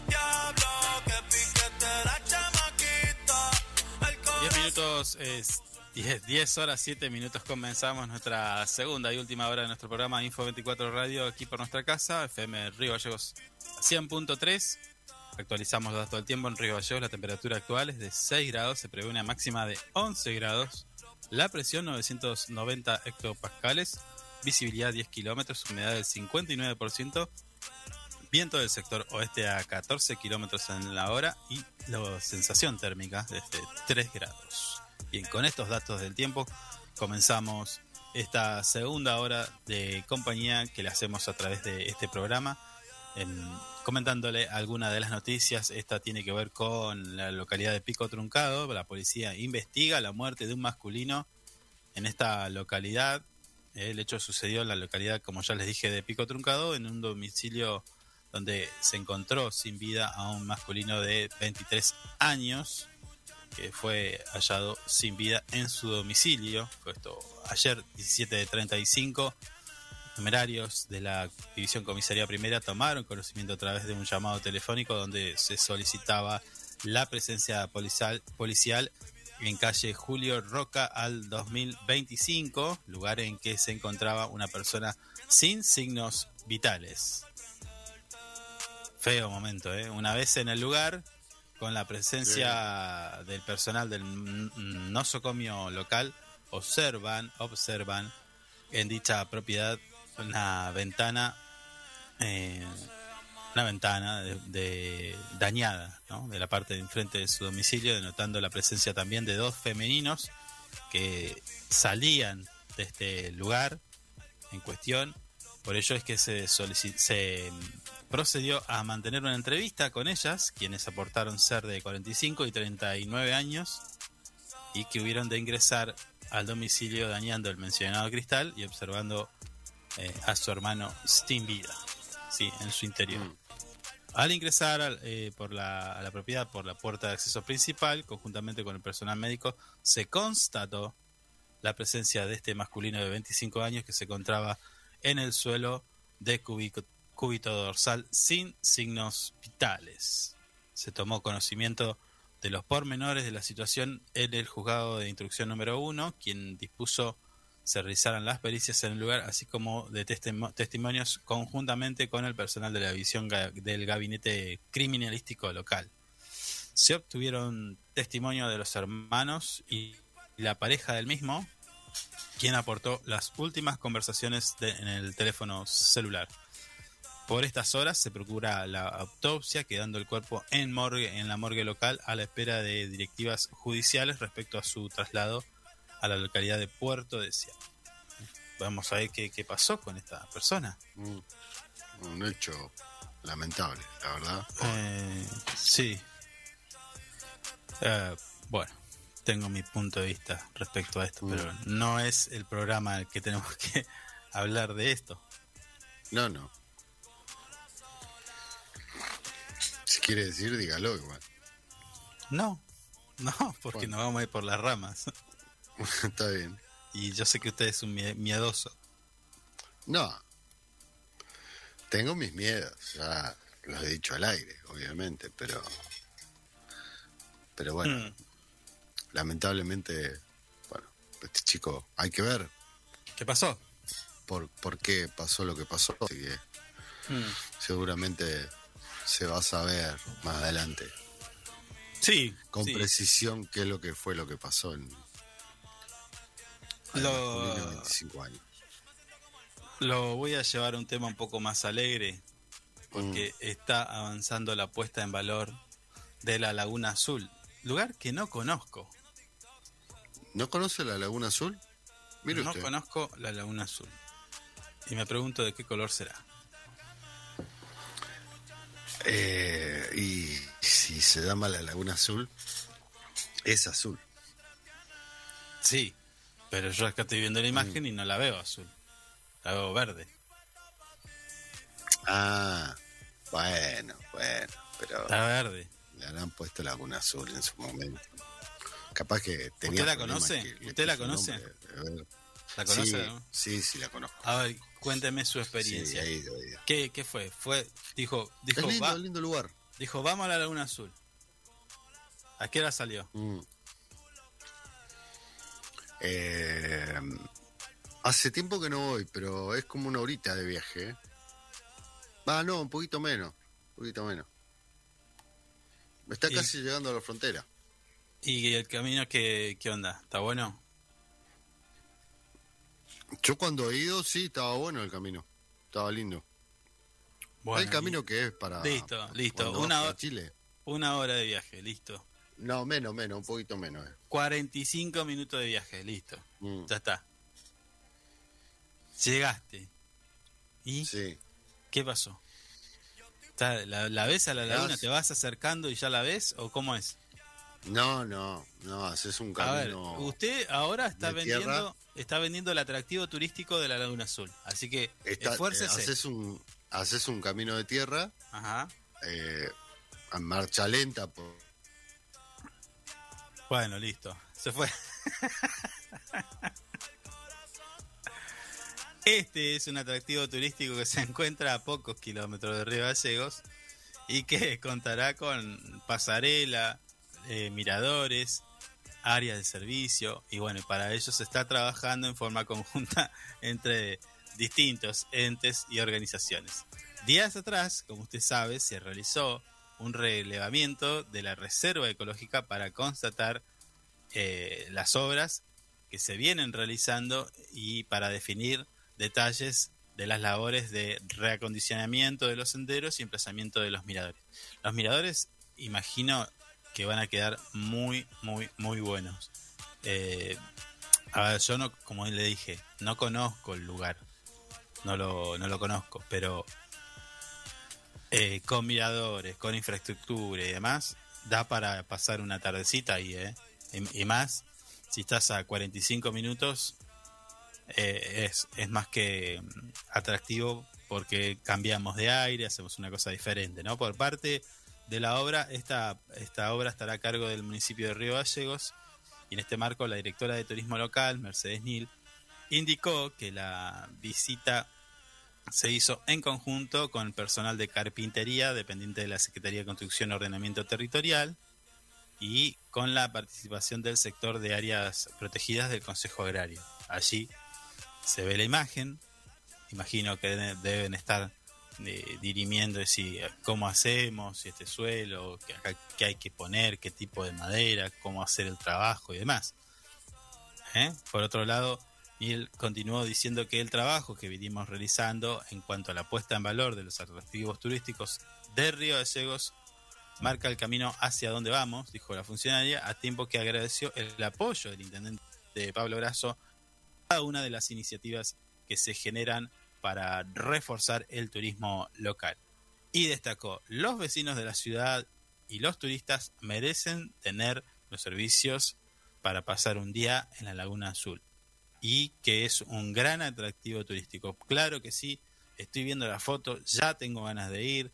Diablo, chamaquita. El 10 corazón- minutos, es 10, 10 horas 7 minutos comenzamos nuestra segunda y última hora de nuestro programa Info 24 Radio aquí por nuestra casa, FM Río Gallegos 100.3. Actualizamos los datos del tiempo en Río Gallegos, la temperatura actual es de 6 grados, se prevé una máxima de 11 grados, la presión 990 hectopascales, visibilidad 10 kilómetros, humedad del 59%, viento del sector oeste a 14 kilómetros en la hora y la sensación térmica desde 3 grados. Bien, con estos datos del tiempo comenzamos esta segunda hora de compañía que le hacemos a través de este programa, en- comentándole algunas de las noticias. Esta tiene que ver con la localidad de Pico Truncado. La policía investiga la muerte de un masculino en esta localidad. El hecho sucedió en la localidad, como ya les dije, de Pico Truncado, en un domicilio donde se encontró sin vida a un masculino de 23 años que fue hallado sin vida en su domicilio. Fue esto ayer 17 de 35. Numerarios de la División Comisaría Primera tomaron conocimiento a través de un llamado telefónico donde se solicitaba la presencia policial, policial en calle Julio Roca al 2025, lugar en que se encontraba una persona sin signos vitales. Feo momento, ¿eh? Una vez en el lugar, con la presencia del personal del nosocomio local, observan, observan en dicha propiedad una ventana, eh, una ventana de, dañada, de la parte de enfrente de su domicilio, denotando la presencia también de dos femeninos que salían de este lugar en cuestión. Por ello es que se, se procedió a mantener una entrevista con ellas, quienes aportaron ser de 45 y 39 años y que hubieron de ingresar al domicilio dañando el mencionado cristal y observando eh, a su hermano sin vida, sí, en su interior. Mm. Al ingresar eh, por la, a la propiedad por la puerta de acceso principal, conjuntamente con el personal médico, se constató la presencia de este masculino de 25 años que se encontraba en el suelo de cúbito, cúbito dorsal sin signos vitales. Se tomó conocimiento de los pormenores de la situación en el juzgado de instrucción número uno, quien dispuso se realizaran las pericias en el lugar, así como de testimonios conjuntamente con el personal de la división del gabinete criminalístico local. Se obtuvieron testimonio de los hermanos y la pareja del mismo, quien aportó las últimas conversaciones en el teléfono celular. Por estas horas se procura la autopsia, quedando el cuerpo en morgue en la morgue local a la espera de directivas judiciales respecto a su traslado a la localidad de Puerto de Deseado. Vamos a ver qué, pasó con esta persona. Mm, un hecho lamentable, la verdad. Eh, sí. Eh, bueno, tengo mi punto de vista respecto a esto, pero mm. no es el programa el que tenemos que hablar de esto. No, no. Si quiere decir, dígalo igual. No, no, porque no vamos a ir por las ramas. Está bien. Y yo sé que usted es un miedoso. No. Tengo mis miedos, ya los he dicho al aire, obviamente, pero. Pero bueno. Mm. Lamentablemente, bueno, este chico, hay que ver. ¿Qué pasó? Por, por qué pasó lo que pasó. Así que mm. seguramente se va a saber más adelante. Sí. Con precisión qué es lo que fue lo que pasó en, lo, Lo voy a llevar a un tema un poco más alegre, porque mm. está avanzando la puesta en valor de la Laguna Azul, lugar que no conozco. ¿No conoce la Laguna Azul? no conozco la Laguna Azul. Y me pregunto de qué color será. Eh, y si se llama la Laguna Azul, es azul. Sí, pero yo acá estoy viendo la imagen y no la veo azul. La veo verde. Ah, bueno, bueno, pero. Está verde. Le habrán puesto Laguna Azul en su momento. Capaz que tenía. ¿Usted la conoce? ¿Usted la conoce? ¿La conoce? Sí, sí, la conozco. A ver, cuénteme su experiencia. Sí, ¿Qué, ¿Qué, fue? Fue, dijo, dijo, es lindo, lindo lugar. Dijo, vamos a la Laguna Azul. ¿A qué hora salió? Mm. Eh, hace tiempo que no voy, pero es como una horita de viaje. Va, no, un poquito menos. Un poquito menos. Está casi llegando a la frontera. ¿Y el camino qué, qué onda? ¿Está bueno? Yo cuando he ido, sí, estaba bueno el camino. Estaba lindo. Bueno, el camino que es para. Listo, listo. Una hora, Chile. Una hora de viaje, listo. No, menos, menos, un poquito menos. 45 eh. minutos de viaje, listo. Mm. Ya está. Llegaste. ¿Y? Sí. ¿Qué pasó? ¿La, ves a la laguna? ¿Te vas acercando y ya la ves? ¿O cómo es? No, no, no, haces un camino. A ver, usted ahora está vendiendo está vendiendo el atractivo turístico de la Laguna Azul. Así que está, esfuércese. Eh, haces, un, haces un camino de tierra. Ajá. Eh, a marcha lenta por bueno, listo. Se fue. Este es un atractivo turístico que se encuentra a pocos kilómetros de Río Gallegos y que contará con pasarela, eh, miradores áreas de servicio y bueno, para ello se está trabajando en forma conjunta entre distintos entes y organizaciones. Días atrás, como usted sabe, se realizó un relevamiento de la reserva ecológica para constatar eh, las obras que se vienen realizando y para definir detalles de las labores de reacondicionamiento de los senderos y emplazamiento de los miradores. Los miradores, imagino que van a quedar muy, muy, muy buenos. Eh, yo no, como le dije, no conozco el lugar, no lo, no lo conozco, pero eh, con miradores, con infraestructura y demás, da para pasar una tardecita ahí, ¿eh? Y, más, si estás a 45 minutos, eh, es, es, más que mm, atractivo porque cambiamos de aire, hacemos una cosa diferente, ¿no? Por parte de la obra, esta, esta obra estará a cargo del municipio de Río Gallegos y en este marco la directora de turismo local, Mercedes Nil, indicó que la visita se hizo en conjunto con personal de carpintería dependiente de la Secretaría de Construcción y Ordenamiento Territorial y con la participación del sector de áreas protegidas del Consejo Agrario. Allí se ve la imagen, imagino que deben estar eh, dirimiendo si, cómo hacemos, si este suelo, qué, qué, hay que poner, qué tipo de madera, cómo hacer el trabajo y demás. ¿Eh? Por otro lado, y él continuó diciendo que el trabajo que vinimos realizando en cuanto a la puesta en valor de los atractivos turísticos de Río Gallegos marca el camino hacia donde vamos, dijo la funcionaria, a tiempo que agradeció el apoyo del intendente Pablo Grasso a una de las iniciativas que se generan para reforzar el turismo local. Y destacó, los vecinos de la ciudad y los turistas merecen tener los servicios para pasar un día en la Laguna Azul y que es un gran atractivo turístico. Claro que sí, estoy viendo la foto, ya tengo ganas de ir.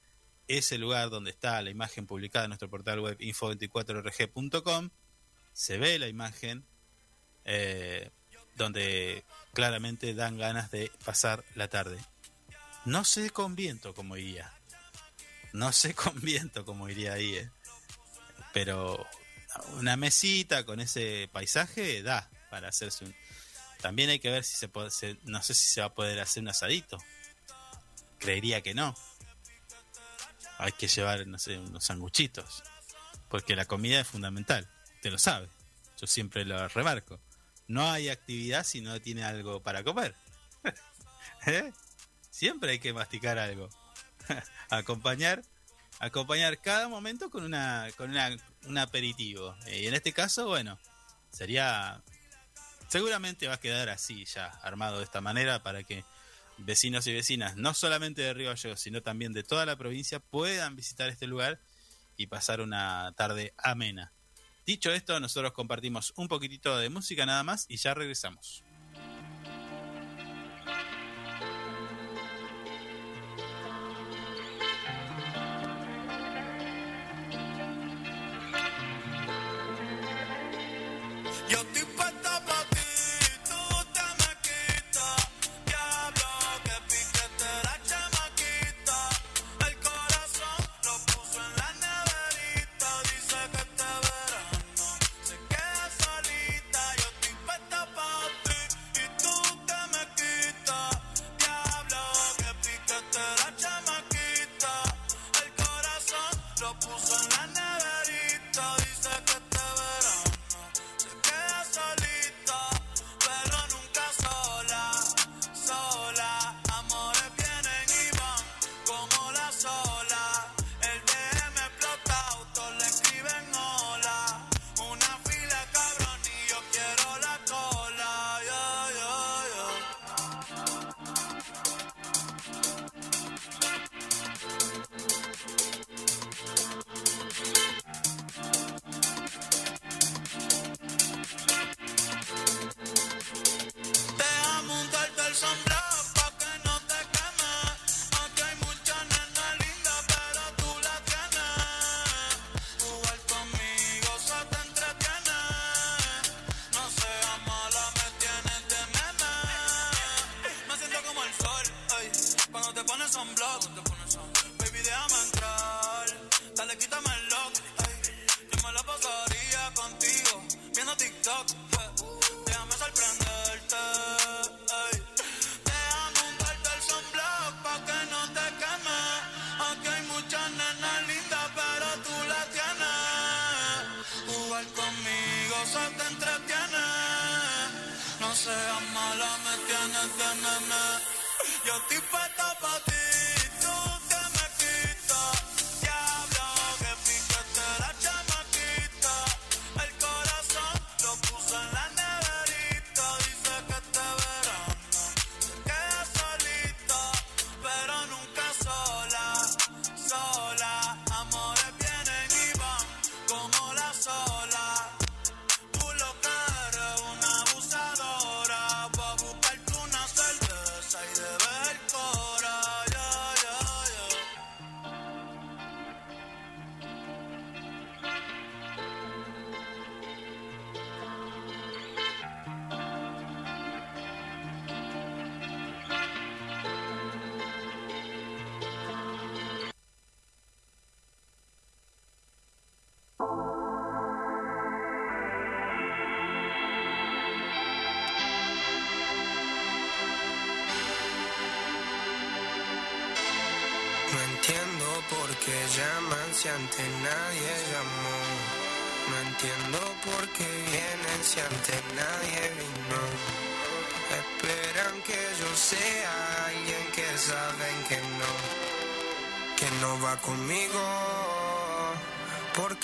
Ese lugar donde está la imagen publicada en nuestro portal web info24rg.com, se ve la imagen eh, donde claramente dan ganas de pasar la tarde. No sé con viento cómo iría. No sé con viento cómo iría ahí, eh. pero una mesita con ese paisaje da para hacerse un, también hay que ver si se puede, no sé si se va a poder hacer un asadito. Creería que no. Hay que llevar, no sé, unos sanguchitos. Porque la comida es fundamental. Te lo sabe. Yo siempre lo remarco. No hay actividad si no tiene algo para comer. ¿Eh? Siempre hay que masticar algo. acompañar, acompañar cada momento con una, con una, un aperitivo. Y en este caso, bueno, sería seguramente va a quedar así ya, armado de esta manera para que vecinos y vecinas, no solamente de Río Gallegos, sino también de toda la provincia, puedan visitar este lugar y pasar una tarde amena. Dicho esto, nosotros compartimos un poquitito de música nada más y ya regresamos.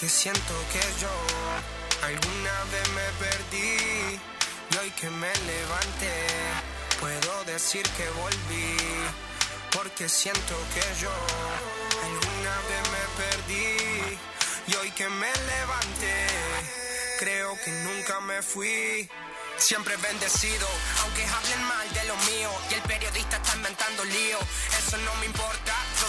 Porque siento que yo alguna vez me perdí y hoy que me levanté puedo decir que volví porque siento que yo alguna vez me perdí y hoy que me levanté creo que nunca me fui. Siempre bendecido, aunque hablen mal de lo mío y el periodista está inventando lío. Eso no me importa,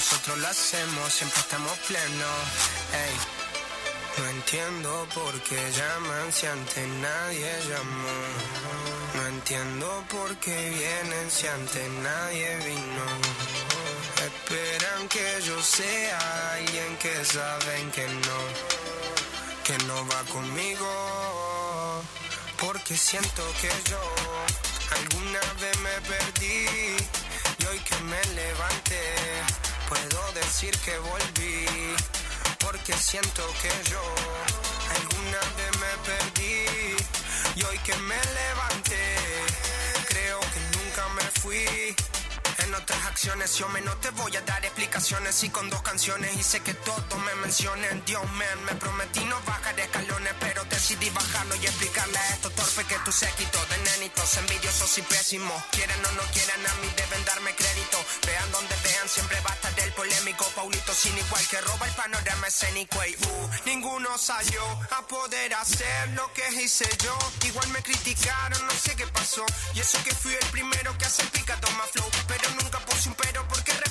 nosotros lo hacemos, siempre estamos plenos. Ey. No entiendo por qué llaman si antes nadie llamó. No entiendo por qué vienen si antes nadie vino. Esperan que yo sea alguien que saben que no, que no va conmigo. Porque siento que yo alguna vez me perdí y hoy que me levanté puedo decir que volví. Porque siento que yo alguna vez me perdí y hoy que me levanté creo que nunca me fui. En otras acciones yo me no te voy a dar explicaciones y con dos canciones hice que todos me mencionen. Dios man, me prometí no bajar escalones, pero decidí bajarlo y explicarle a estos torpes que tu séquito de nenitos envidiosos y pésimos. Quieren o no quieran a mí deben darme crédito. Vean donde vean, siempre va a estar el polémico Paulito sin igual que roba el panorama escénico. Y uh, ninguno salió a poder hacer lo que hice yo. Igual me criticaron, no sé qué pasó. Y eso que fui el primero que hace picado más flow. Pero nunca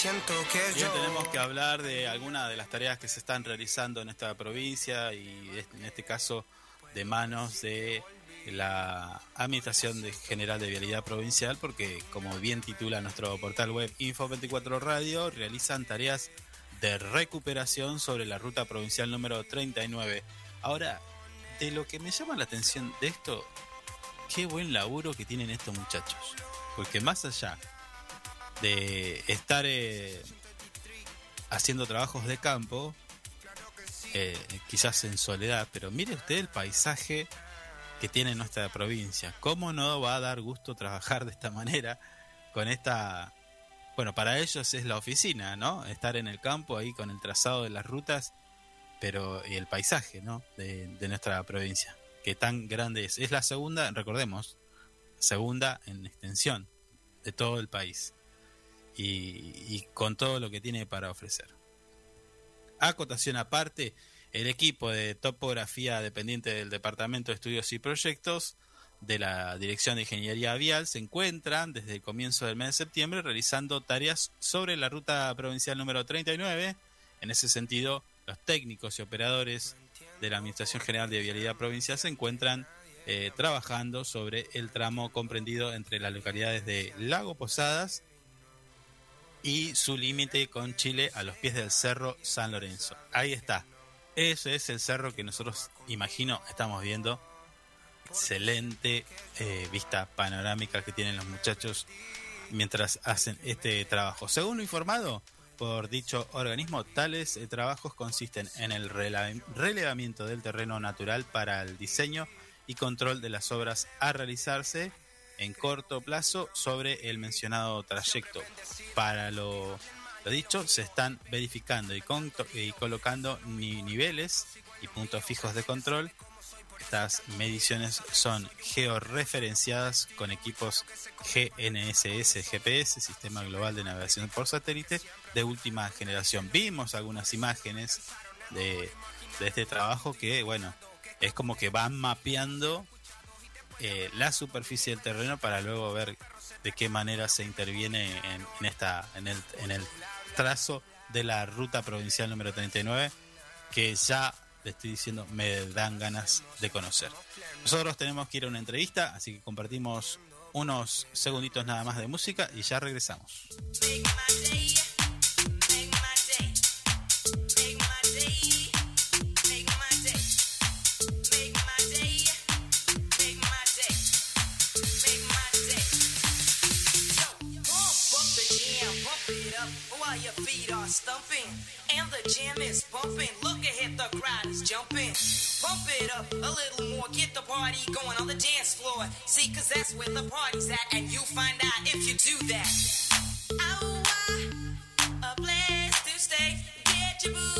Siento que yo. tenemos que hablar de algunas de las tareas que se están realizando en esta provincia y en este caso de manos de la Administración de General de Vialidad Provincial, porque como bien titula nuestro portal web Info24 Radio, realizan tareas de recuperación sobre la ruta provincial número 39. Ahora, de lo que me llama la atención de esto, qué buen laburo que tienen estos muchachos. Porque más allá de estar eh, haciendo trabajos de campo, eh, quizás en soledad, pero mire usted el paisaje que tiene nuestra provincia. ¿Cómo no va a dar gusto trabajar de esta manera con esta... Bueno, para ellos es la oficina, ¿no? Estar en el campo ahí con el trazado de las rutas, pero y el paisaje, ¿no? De, de nuestra provincia, que tan grande es. Es la segunda, recordemos, segunda en extensión de todo el país y, con todo lo que tiene para ofrecer. Acotación aparte, el equipo de topografía dependiente del Departamento de Estudios y Proyectos de la Dirección de Ingeniería Vial se encuentran desde el comienzo del mes de septiembre realizando tareas sobre la ruta provincial número 39. En ese sentido, los técnicos y operadores de la Administración General de Vialidad Provincial se encuentran eh, trabajando sobre el tramo comprendido entre las localidades de Lago Posadas y su límite con Chile a los pies del Cerro San Lorenzo. Ahí está. Ese es el cerro que nosotros, imagino, estamos viendo. Excelente eh, vista panorámica que tienen los muchachos mientras hacen este trabajo. Según lo informado por dicho organismo, tales eh, trabajos consisten en el relevamiento del terreno natural para el diseño y control de las obras a realizarse en corto plazo sobre el mencionado trayecto. Para lo, dicho, se están verificando y, colocando niveles y puntos fijos de control. Estas mediciones son georreferenciadas con equipos GNSS GPS, Sistema Global de Navegación por Satélite, de última generación. Vimos algunas imágenes de, de este trabajo que, bueno, es como que van mapeando eh, la superficie del terreno para luego ver de qué manera se interviene en, esta en el, en el trazo de la ruta provincial número 39 que ya le estoy diciendo me dan ganas de conocer. Nosotros tenemos que ir a una entrevista, así que compartimos unos segunditos nada más de música y ya regresamos. The jam is bumping. Look ahead, the crowd is jumping. Pump it up a little more, get the party going on the dance floor. See, cause that's where the party's at, and you find out if you do that. Oh, a place to stay. Get your booty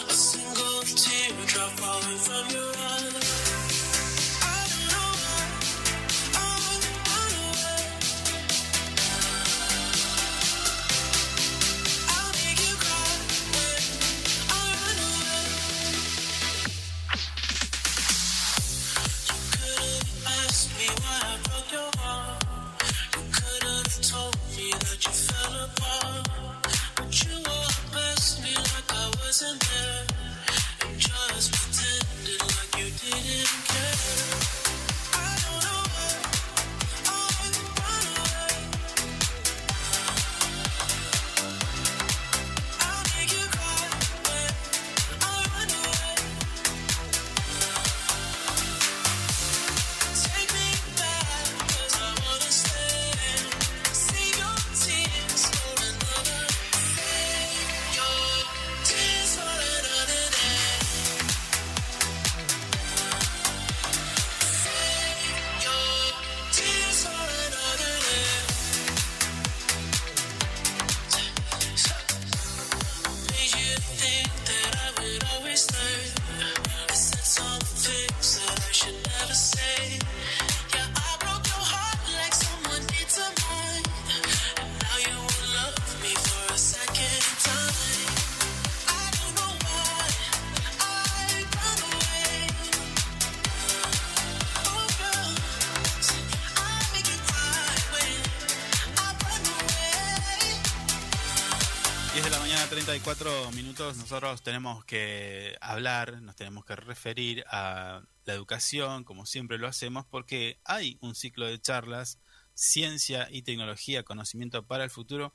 Cuatro minutos nosotros tenemos que hablar, nos tenemos que referir a la educación, como siempre lo hacemos, porque hay un ciclo de charlas, ciencia y tecnología, conocimiento para el futuro,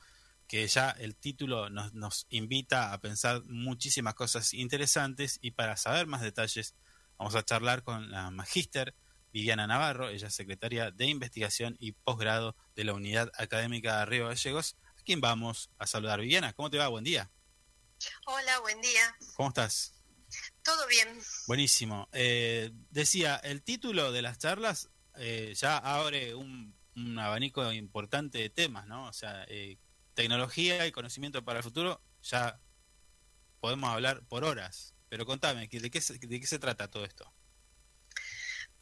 que ya el título nos, invita a pensar muchísimas cosas interesantes y para saber más detalles vamos a charlar con la magíster Viviana Navarro, ella es secretaria de investigación y posgrado de la Unidad Académica de Río Gallegos, quien vamos a saludar. Viviana, ¿cómo te va? Buen día. Hola, buen día. ¿Cómo estás? Todo bien. Buenísimo. Eh, decía, el título de las charlas eh, ya abre un, abanico importante de temas, ¿no? O sea, eh, tecnología y conocimiento para el futuro, ya podemos hablar por horas. Pero contame, ¿de qué, de qué se trata todo esto?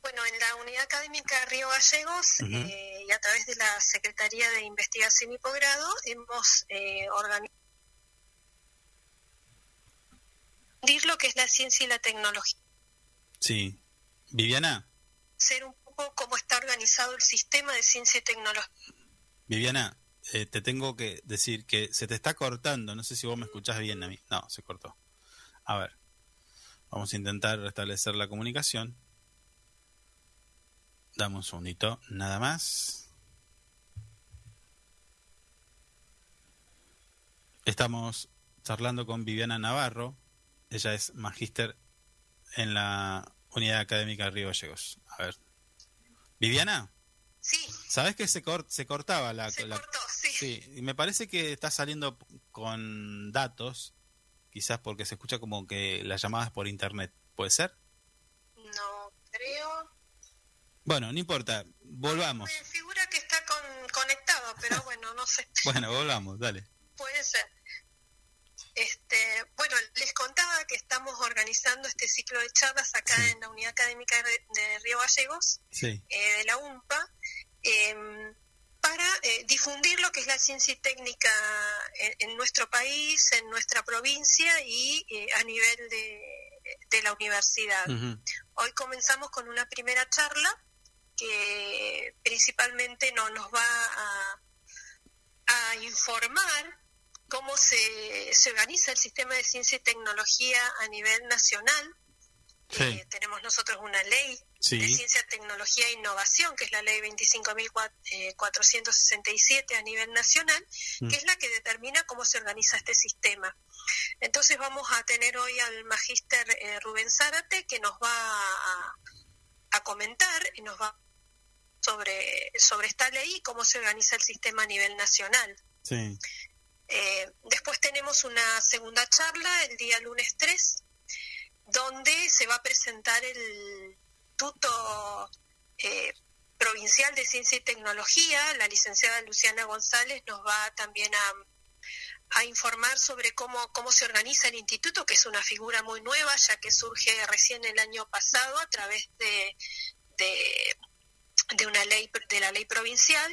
Bueno, en la Unidad Académica Río Gallegos y a través de la Secretaría de Investigación y Posgrado hemos organizado lo que es la ciencia y la tecnología. Sí. Viviana. Ser un poco cómo está organizado el sistema de ciencia y tecnología. Viviana, eh, te tengo que decir que se te está cortando. No sé si vos me escuchás bien a mí. No, se cortó. A ver. Vamos a intentar restablecer la comunicación. Dame un segundito, nada más. Estamos charlando con Viviana Navarro, ella es magíster en la Unidad Académica de Río Gallegos. A ver. ¿Viviana? Sí. ¿Sabes que se, se cortaba la... Se cortó, sí. Sí, y me parece que está saliendo con datos, quizás porque se escucha como que las llamadas por internet. ¿Puede ser? No creo. Bueno, no importa, volvamos. Me figura que está conectado, pero bueno, no sé. bueno, volvamos, dale. Puede ser. Este, bueno, les contaba que estamos organizando este ciclo de charlas acá en la Unidad Académica de, Río Gallegos, eh, de la UMPA, em, para eh, difundir lo que es la ciencia y técnica en, nuestro país, en nuestra provincia y eh, a nivel de, la universidad. Hoy comenzamos con una primera charla que principalmente no, nos va a, a informar cómo se, se organiza el sistema de ciencia y tecnología a nivel nacional. Eh, tenemos nosotros una ley de ciencia, tecnología e innovación, que es la ley 25.467 eh, a nivel nacional, mm. que es la que determina cómo se organiza este sistema. Entonces vamos a tener hoy al magíster eh, Rubén Zárate, que nos va a, a, comentar y nos va sobre, sobre esta ley y cómo se organiza el sistema a nivel nacional. Sí. Eh, después tenemos una segunda charla el día lunes 3, donde se va a presentar el tuto provincial de Ciencia y Tecnología, la licenciada Luciana González, nos va también a, informar sobre cómo, cómo se organiza el instituto, que es una figura muy nueva, ya que surge recién el año pasado a través de, de, una ley, de la ley provincial,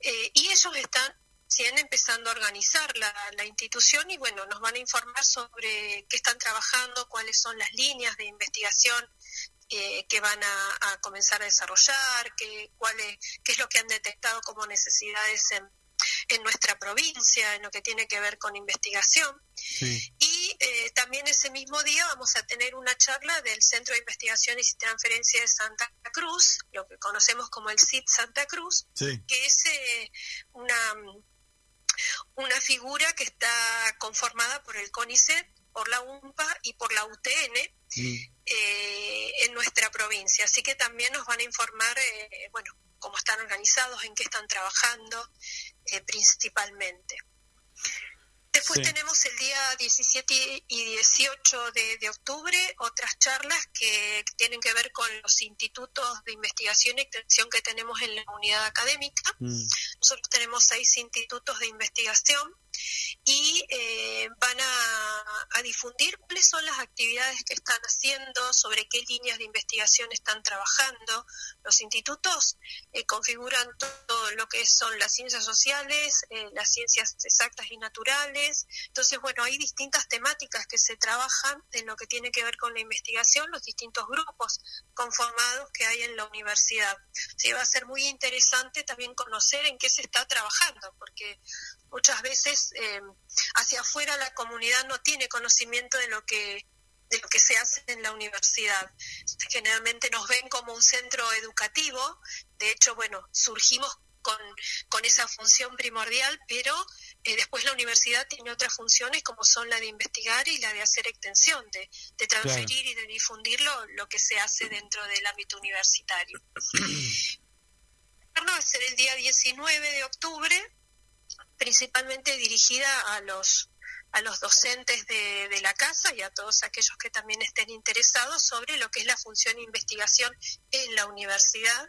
eh, y ellos están siguen empezando a organizar la, la, institución y bueno, nos van a informar sobre qué están trabajando, cuáles son las líneas de investigación eh, que van a, comenzar a desarrollar, qué, cuál qué es lo que han detectado como necesidades en, en nuestra provincia, en lo que tiene que ver con investigación. Y eh, también ese mismo día vamos a tener una charla del Centro de Investigación y Transferencia de Santa Cruz, lo que conocemos como el CIT Santa Cruz, que es eh, una, una figura que está conformada por el CONICET, por la UMPA y por la UTN eh, en nuestra provincia. Así que también nos van a informar, eh, bueno, cómo están organizados, en qué están trabajando eh, principalmente. Después tenemos el día 17 y 18 de, octubre otras charlas que, tienen que ver con los institutos de investigación y extensión que tenemos en la unidad académica. Mm. Nosotros tenemos seis institutos de investigación y eh, van a, difundir cuáles son las actividades que están haciendo, sobre qué líneas de investigación están trabajando. Los institutos eh, configuran todo lo que son las ciencias sociales, eh, las ciencias exactas y naturales. Entonces, bueno, hay distintas temáticas que se trabajan en lo que tiene que ver con la investigación, los distintos grupos conformados que hay en la universidad. Sí, va a ser muy interesante también conocer en qué se está trabajando, porque muchas veces eh, hacia afuera la comunidad no tiene conocimiento de lo que de lo que se hace en la universidad. Generalmente nos ven como un centro educativo, de hecho, bueno, surgimos con, con esa función primordial, pero eh, después la universidad tiene otras funciones como son la de investigar y la de hacer extensión, de, de transferir y de difundir lo, lo, que se hace dentro del ámbito universitario. va a ser el día 19 de octubre principalmente dirigida a los a los docentes de, de, la casa y a todos aquellos que también estén interesados sobre lo que es la función de investigación en la universidad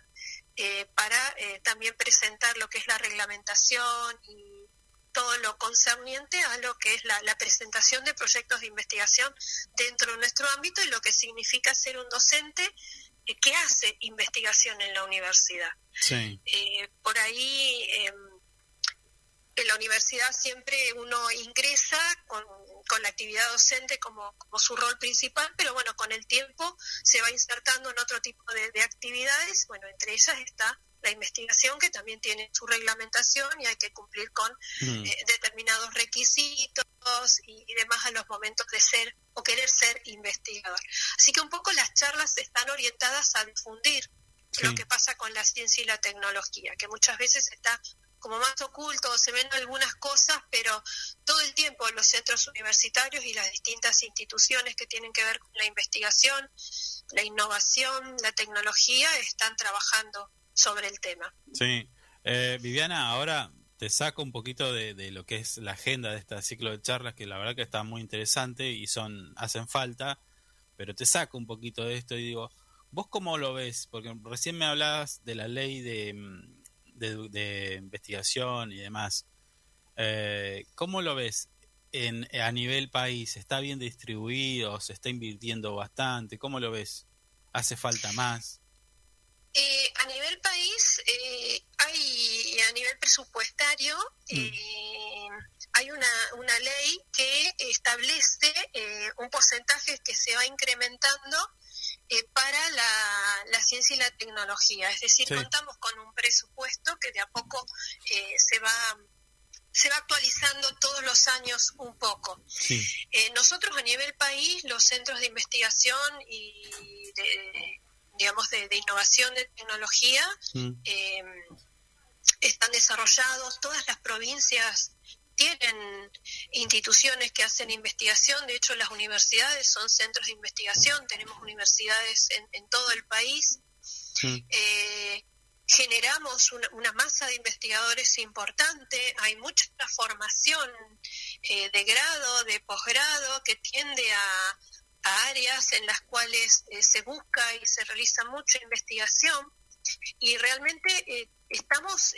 eh, para eh, también presentar lo que es la reglamentación y todo lo concerniente a lo que es la, la, presentación de proyectos de investigación dentro de nuestro ámbito y lo que significa ser un docente eh, que hace investigación en la universidad. Sí. por ahí em, en la universidad siempre uno ingresa con, la actividad docente como, su rol principal, pero bueno, con el tiempo se va insertando en otro tipo de, actividades, bueno, entre ellas está la investigación que también tiene su reglamentación y hay que cumplir con mm. eh, determinados requisitos y, demás a los momentos de ser o querer ser investigador. Así que un poco las charlas están orientadas a difundir lo que pasa con la ciencia y la tecnología, que muchas veces está como más oculto, se ven algunas cosas, pero todo el tiempo los centros universitarios y las distintas instituciones que tienen que ver con la investigación, la innovación, la tecnología, están trabajando sobre el tema. Sí. Eh, Viviana, ahora te saco un poquito de, lo que es la agenda de este ciclo de charlas, que la verdad que está muy interesante y son hacen falta, pero te saco un poquito de esto y digo, ¿vos cómo lo ves? Porque recién me hablabas de la ley de mm, de, investigación y demás. Eh, ¿Cómo lo ves en, a nivel país? ¿Está bien distribuido? ¿Se está invirtiendo bastante? ¿Cómo lo ves? ¿Hace falta más? Eh, a nivel país, eh, hay a nivel presupuestario, mm. eh, hay una, una ley que establece un porcentaje que se va incrementando eh, para la, la, ciencia y la tecnología. Es decir, contamos con un presupuesto que de a poco eh, se va se va actualizando todos los años un poco. Eh, nosotros a nivel país, los centros de investigación y de, digamos de, innovación de tecnología mm. están desarrollados, todas las provincias tienen instituciones que hacen investigación, de hecho las universidades son centros de investigación, tenemos universidades en, todo el país. Eh, generamos una, masa de investigadores importante, hay mucha formación eh, de grado, de posgrado, que tiende a, áreas en las cuales eh, se busca y se realiza mucha investigación. Y realmente estamos,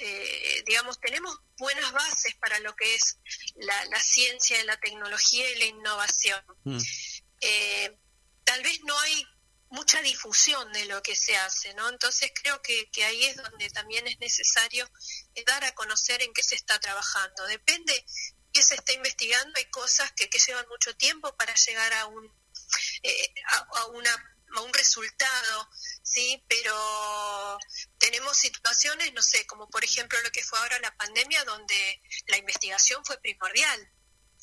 digamos, tenemos buenas bases para lo que es la, la ciencia, la tecnología y la innovación. Mm. tal vez no hay mucha difusión de lo que se hace, ¿no? Entonces creo que, que ahí es donde también es necesario dar a conocer en qué se está trabajando. Depende qué se está investigando, hay cosas que, que llevan mucho tiempo para llegar a un, eh, a, una, a un resultado, ¿sí? Pero tenemos situaciones, no sé, como por ejemplo lo que fue ahora la pandemia, donde la investigación fue primordial.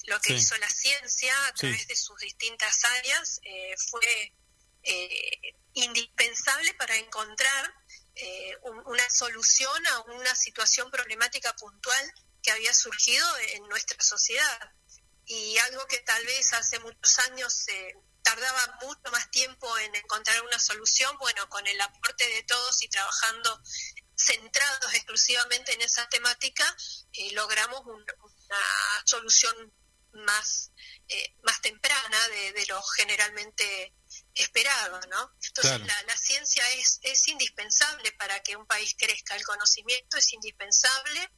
Lo que hizo la ciencia a través de sus distintas áreas eh, fue eh, indispensable para encontrar eh, una solución a una situación problemática puntual que había surgido en nuestra sociedad. Y algo que tal vez hace muchos años eh, tardaba mucho más tiempo en encontrar una solución, bueno, con el aporte de todos y trabajando centrados exclusivamente en esa temática, eh, logramos una solución más, más temprana de, de lo generalmente esperado, ¿no? Entonces la, ciencia es, es indispensable para que un país crezca, el conocimiento es indispensable,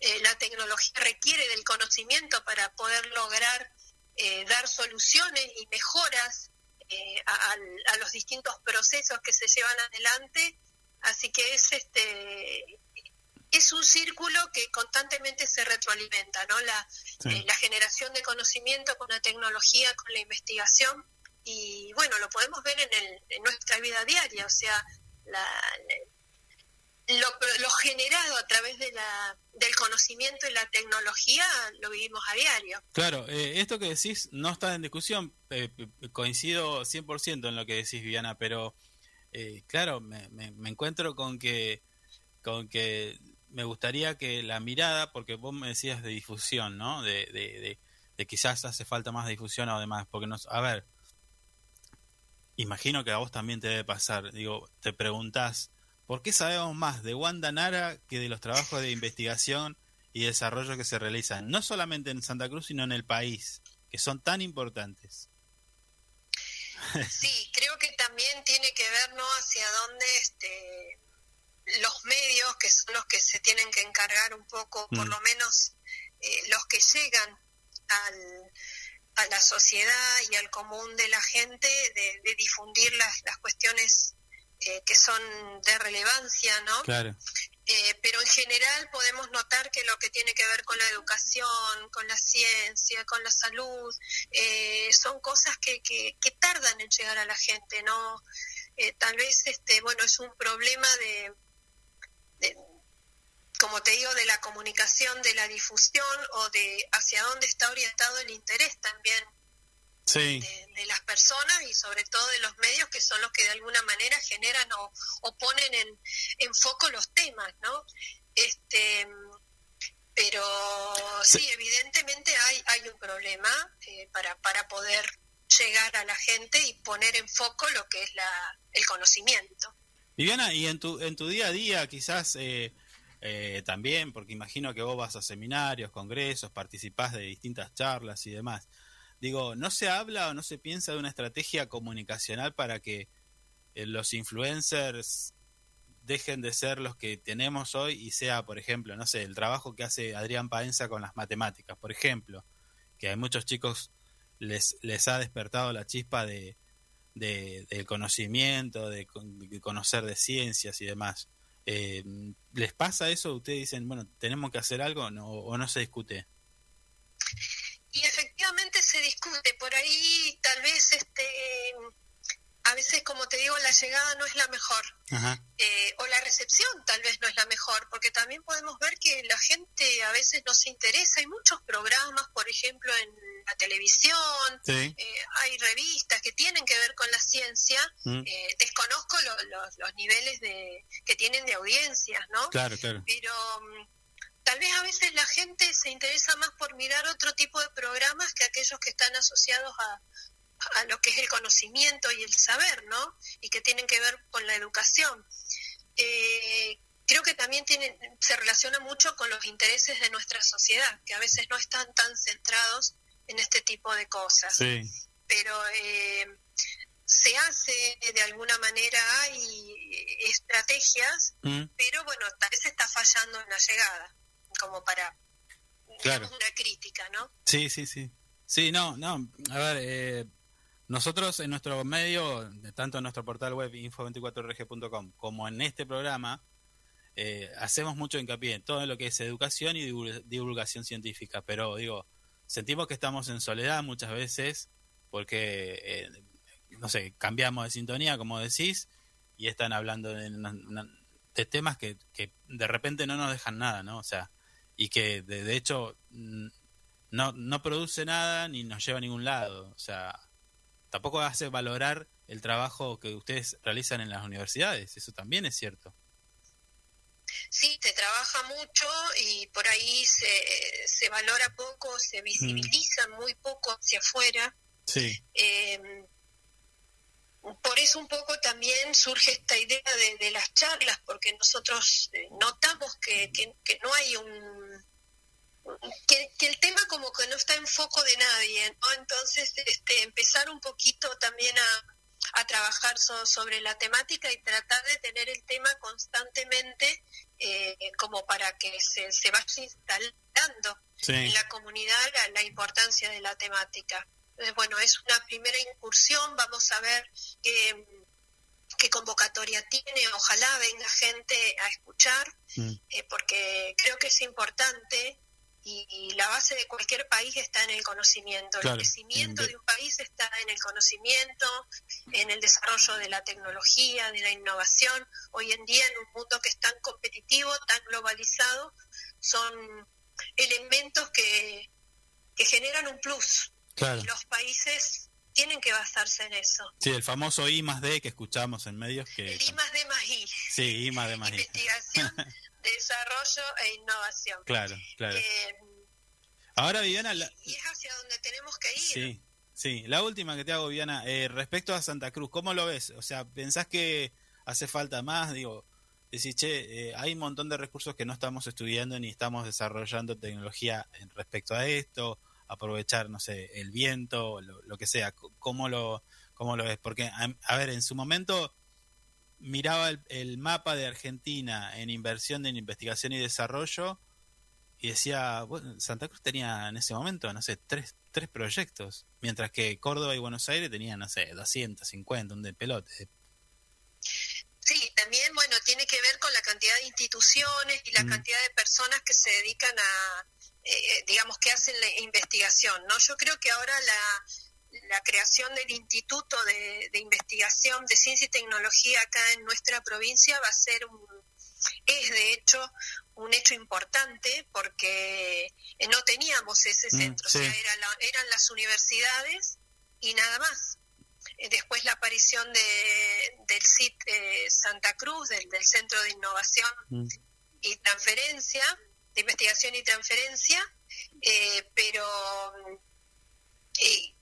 eh, la tecnología requiere del conocimiento para poder lograr eh, dar soluciones y mejoras eh, a, a, los distintos procesos que se llevan adelante, así que es este es un círculo que constantemente se retroalimenta, ¿no? La, la generación de conocimiento con la tecnología, con la investigación, y bueno, lo podemos ver en, el, en nuestra vida diaria, o sea, la, lo, generado a través de la, del conocimiento y la tecnología lo vivimos a diario. Claro, eh, esto que decís no está en discusión, eh, coincido 100% en lo que decís, Viviana, pero eh, claro, me, me, encuentro con que, con que me gustaría que la mirada, porque vos me decías de difusión, ¿no? De, de, de, de quizás hace falta más difusión o demás, porque nos, a ver, imagino que a vos también te debe pasar. Digo, te preguntás, ¿por qué sabemos más de Wanda Nara que de los trabajos de investigación y desarrollo que se realizan, no solamente en Santa Cruz, sino en el país, que son tan importantes? Sí, creo que también tiene que ver ¿no? hacia dónde este, los medios, que son los que se tienen que encargar un poco, por mm. lo menos eh, los que llegan al, a la sociedad y al común de la gente de, difundir las, las cuestiones eh, que son de relevancia, ¿no? Claro. Eh, pero en general podemos notar que lo que tiene que ver con la educación, con la ciencia, con la salud, eh, son cosas que, que, tardan en llegar a la gente, ¿no? tal vez, este, bueno, es un problema de como te digo, de la comunicación, de la difusión o de hacia dónde está orientado el interés también de, las personas y sobre todo de los medios que son los que de alguna manera generan o, ponen en, en, foco los temas, ¿no? Este, pero sí, evidentemente hay, hay un problema eh, para, para poder llegar a la gente y poner en foco lo que es la, el conocimiento. Viviana, y en tu, en tu día a día quizás... Eh eh, también, porque imagino que vos vas a seminarios, congresos, participás de distintas charlas y demás. Digo, ¿no se habla o no se piensa de una estrategia comunicacional para que eh, los influencers dejen de ser los que tenemos hoy y sea, por ejemplo, no sé, el trabajo que hace Adrián Paenza con las matemáticas, por ejemplo, que a muchos chicos les, les ha despertado la chispa de, de, del conocimiento, de, de conocer de ciencias y demás. Eh, ¿Les pasa eso? ¿Ustedes dicen, bueno, tenemos que hacer algo no, o no se discute? Y efectivamente se discute. Por ahí tal vez este a veces, como te digo, la llegada no es la mejor. Eh, o la recepción tal vez no es la mejor, porque también podemos ver que la gente a veces no se interesa. Hay muchos programas, por ejemplo, en la televisión, eh, hay revistas que tienen que ver con la ciencia. Mm. Eh, desconozco los niveles de que tienen de audiencias, ¿no? Claro, claro. Pero mm, tal vez a veces la gente se interesa más por mirar otro tipo de programas que aquellos que están asociados a, a lo que es el conocimiento y el saber, ¿no? Y que tienen que ver con la educación. Eh, creo que también tiene, se relaciona mucho con los intereses de nuestra sociedad, que a veces no están tan centrados en este tipo de cosas. Sí. Pero eh, se hace de alguna manera, hay estrategias, Mm, pero bueno, tal vez está fallando en la llegada, como para Claro. una crítica, ¿no? Sí, sí, sí. Sí, no, no. A ver, eh, nosotros en nuestro medio, tanto en nuestro portal web info24rg.com como en este programa, eh, hacemos mucho hincapié en todo lo que es educación y divul- divulgación científica. Pero digo, sentimos que estamos en soledad muchas veces porque, eh, no sé, cambiamos de sintonía, como decís, y están hablando de, de temas que, que de repente no nos dejan nada, ¿no? O sea, y que de, de hecho mm, no, no produce nada ni nos lleva a ningún lado. O sea, tampoco hace valorar el trabajo que ustedes realizan en las universidades. Eso también es cierto. Sí, se trabaja mucho y por ahí se, se valora poco, se visibiliza muy poco hacia afuera. Sí. Eh, por eso un poco también surge esta idea de, de las charlas, porque nosotros eh, notamos que, que- que no hay un... Que, que el tema como que no está en foco de nadie, ¿no? Entonces, este, empezar un poquito también a, a trabajar so- sobre la temática y tratar de tener el tema constantemente eh, como para que se, se vaya instalando Sí. en la comunidad la, la importancia de la temática. Entonces, bueno, es una primera incursión, vamos a ver qué, qué convocatoria tiene, ojalá venga gente a escuchar, Mm. eh, porque creo que es importante y, la base de cualquier país está en el conocimiento. Claro, el crecimiento en- de un país está en el conocimiento, en el desarrollo de la tecnología, de la innovación. Hoy en día, en un mundo que es tan competitivo, tan globalizado, son elementos que, que generan un plus. Claro. Y los países tienen que basarse en eso. Sí, el famoso I más D que escuchamos en medios que... El I más D más I, Sí, I más D más I. investigación, desarrollo e innovación. Claro, claro. Eh, Ahora, Viviana, la- y es hacia donde tenemos que ir. Sí, sí. La última que te hago, Viviana, eh, respecto a Santa Cruz, ¿cómo lo ves? O sea, ¿pensás que hace falta más? Digo, decís, che, eh, hay un montón de recursos que no estamos estudiando ni estamos desarrollando tecnología en respecto a esto, aprovechar, no sé, el viento, lo, lo que sea. ¿Cómo lo, cómo lo ves? Porque, a, a ver, en su momento miraba el, el mapa de Argentina en inversión en investigación y desarrollo y decía, bueno, Santa Cruz tenía en ese momento, no sé, tres, tres proyectos, mientras que Córdoba y Buenos Aires tenían, no sé, 250, un de pelote. Sí, también, bueno, tiene que ver con la cantidad de instituciones y la Mm. cantidad de personas que se dedican a, eh, digamos, que hacen la investigación, ¿no? Yo creo que ahora la, la creación del Instituto de, de Investigación de Ciencia y Tecnología acá en nuestra provincia va a ser un, es de hecho un hecho importante porque eh, no teníamos ese Mm, centro, sí. o sea, era la- eran las universidades y nada más. Eh, Después la aparición de, del CIT eh, Santa Cruz, del, del Centro de Innovación Mm. y Transferencia, de Investigación y Transferencia, eh, pero eh,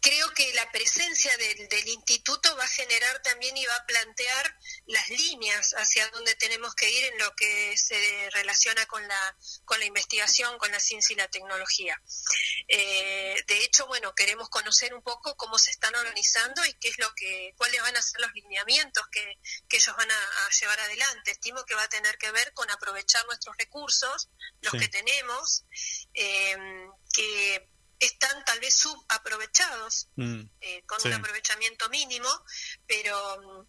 creo que la presencia del, del instituto va a generar también y va a plantear las líneas hacia donde tenemos que ir en lo que se relaciona con la, con la investigación, con la ciencia y la tecnología. Eh, de hecho, bueno, queremos conocer un poco cómo se están organizando y qué es lo que, cuáles van a ser los lineamientos que, que ellos van a, a llevar adelante. Estimo que va a tener que ver con aprovechar nuestros recursos, los Sí. que tenemos, eh, que están tal vez subaprovechados, Mm, eh, con Sí. un aprovechamiento mínimo, pero mm,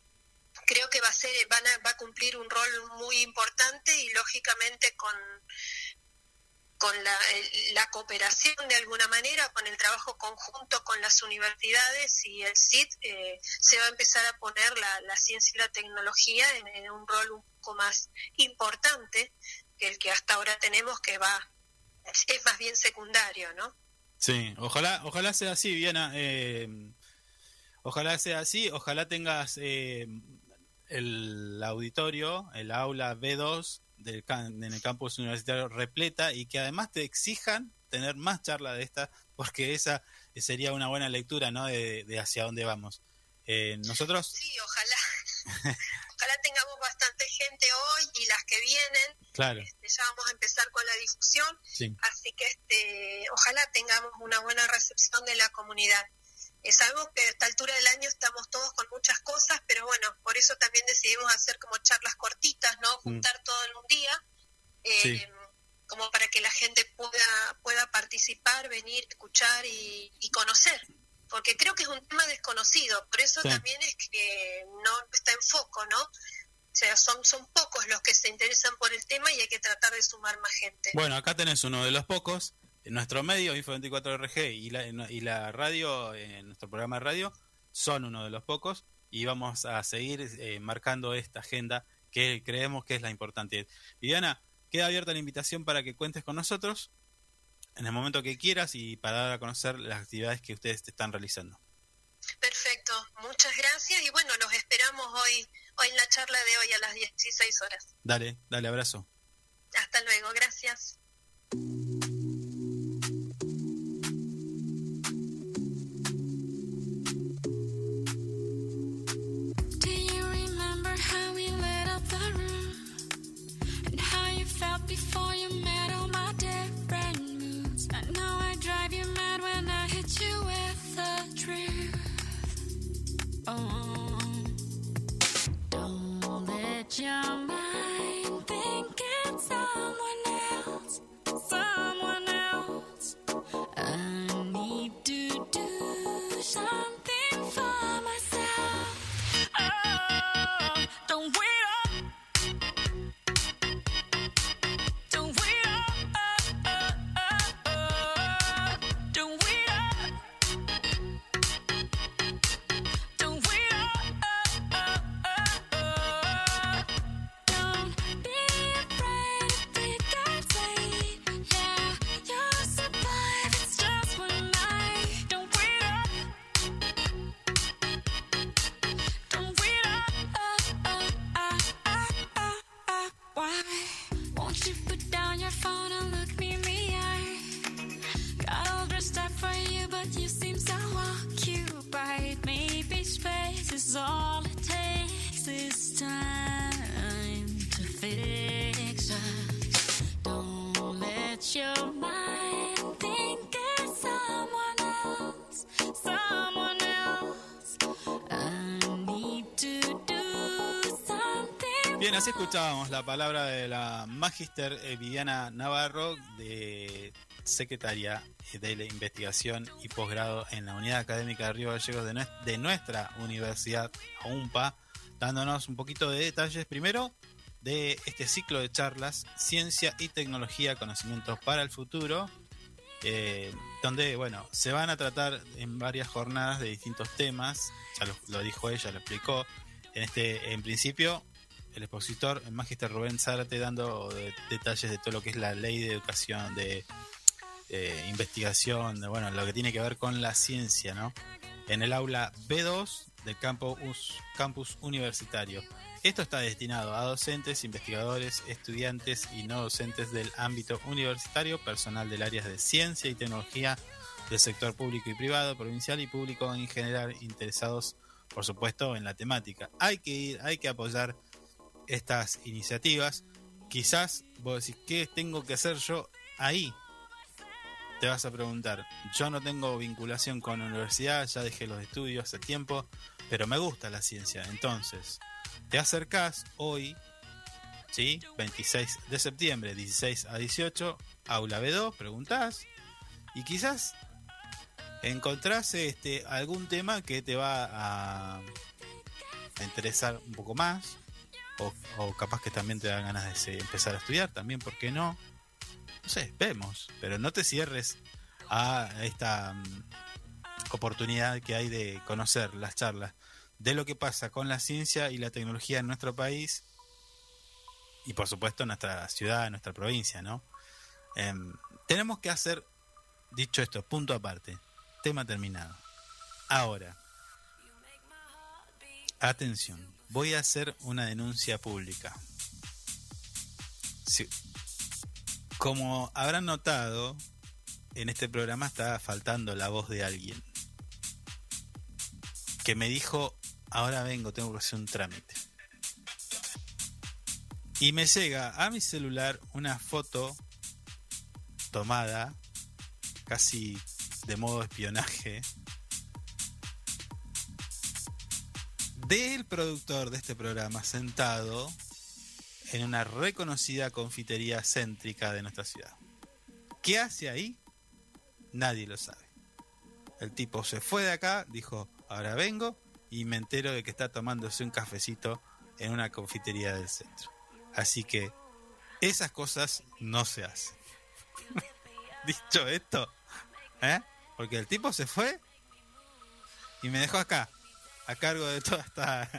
creo que va a ser, van a, va a cumplir un rol muy importante y lógicamente con con la, la cooperación de alguna manera, con el trabajo conjunto con las universidades y el CIT, eh, se va a empezar a poner la, la ciencia y la tecnología en, en un rol un poco más importante que el que hasta ahora tenemos, que va es más bien secundario, ¿no? Sí, ojalá, ojalá sea así, Viviana. eh, ojalá sea así, ojalá tengas eh, el auditorio, el aula B2 del can- en el campus universitario repleta y que además te exijan tener más charla de esta, porque esa sería una buena lectura, ¿no? De, de hacia dónde vamos. Eh, nosotros, Sí, ojalá, ojalá tengamos bastante gente hoy y las que vienen. claro, Este, ya vamos a empezar con la difusión, sí, así que este, ojalá tengamos una buena recepción de la comunidad. Es algo que a esta altura del año estamos todos con muchas cosas, pero bueno, por eso también decidimos hacer como charlas cortitas, ¿no? Mm. Juntar todo en un día, eh, como para que la gente pueda, pueda participar, venir, escuchar y, y conocer. Porque creo que es un tema desconocido, por eso Sí. también es que no está en foco, ¿no? O sea, son, son pocos los que se interesan por el tema y hay que tratar de sumar más gente. Bueno, acá tenés uno de los pocos. En nuestro medio, Info24RG y la, y la radio, en nuestro programa de radio, son uno de los pocos. Y vamos a seguir eh, marcando esta agenda que creemos que es la importante. Viviana, queda abierta la invitación para que cuentes con nosotros en el momento que quieras y para dar a conocer las actividades que ustedes están realizando. Perfecto, muchas gracias y bueno, los esperamos hoy, hoy en la charla de hoy a las 16 horas. Dale, dale, abrazo. Hasta luego, gracias. Do you remember don't let your mind think it's someone else. To fix us. Don't let your mind think it's someone else, someone else. I need to do something. Bien, así escuchábamos la palabra de la Magister Viviana Navarro, de secretaria de la investigación y posgrado en la Unidad Académica de Río Gallegos de, nues- de nuestra universidad, UMPA, dándonos un poquito de detalles primero de este ciclo de charlas, Ciencia y Tecnología, Conocimientos para el Futuro, eh, donde, bueno, se van a tratar en varias jornadas de distintos temas, ya lo, dijo ella, lo explicó, en este, en principio, el expositor, el magister Rubén Zárate, dando de- detalles de todo lo que es la ley de educación, de eh, investigación, de, bueno, lo que tiene que ver con la ciencia, ¿no? En el aula B2 del campus universitario. Esto está destinado a docentes, investigadores, estudiantes y no docentes del ámbito universitario, personal del área de ciencia y tecnología del sector público y privado, provincial y público en general, interesados, por supuesto, en la temática. Hay que ir, hay que apoyar estas iniciativas. Quizás vos decís, ¿qué tengo que hacer yo ahí? Te vas a preguntar, yo no tengo vinculación con la universidad, ya dejé los estudios hace tiempo, pero me gusta la ciencia. Entonces, te acercás hoy, ¿sí? 26 de septiembre, 16 a 18, aula B2, preguntás, y quizás encontrás este, algún tema que te va a, interesar un poco más, o, capaz que también te dan ganas de empezar a estudiar, también, ¿por qué no? No sé, vemos, pero no te cierres a esta mm, oportunidad que hay de conocer las charlas de lo que pasa con la ciencia y la tecnología en nuestro país y por supuesto en nuestra ciudad, en nuestra provincia, ¿no? Em, tenemos que hacer, dicho esto, punto aparte, tema terminado. Ahora, atención, voy a hacer una denuncia pública. Sí. Como habrán notado, en este programa está faltando la voz de alguien que me dijo, ahora vengo, tengo que hacer un trámite. Y me llega a mi celular una foto tomada casi de modo espionaje del productor de este programa sentado en una reconocida confitería céntrica de nuestra ciudad. ¿Qué hace ahí? Nadie lo sabe. El tipo se fue de acá, dijo, ahora vengo y me entero de que está tomándose un cafecito en una confitería del centro. Así que esas cosas no se hacen. Dicho esto, ¿eh? Porque el tipo se fue y me dejó acá, a cargo de toda esta...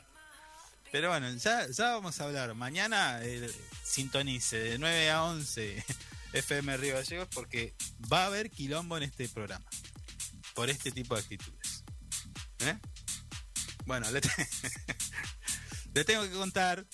Pero bueno, ya, vamos a hablar. Mañana eh, sintonice de 9 a 11 FM Río Gallegos porque va a haber quilombo en este programa por este tipo de actitudes. ¿Eh? Bueno, le, tengo que contar,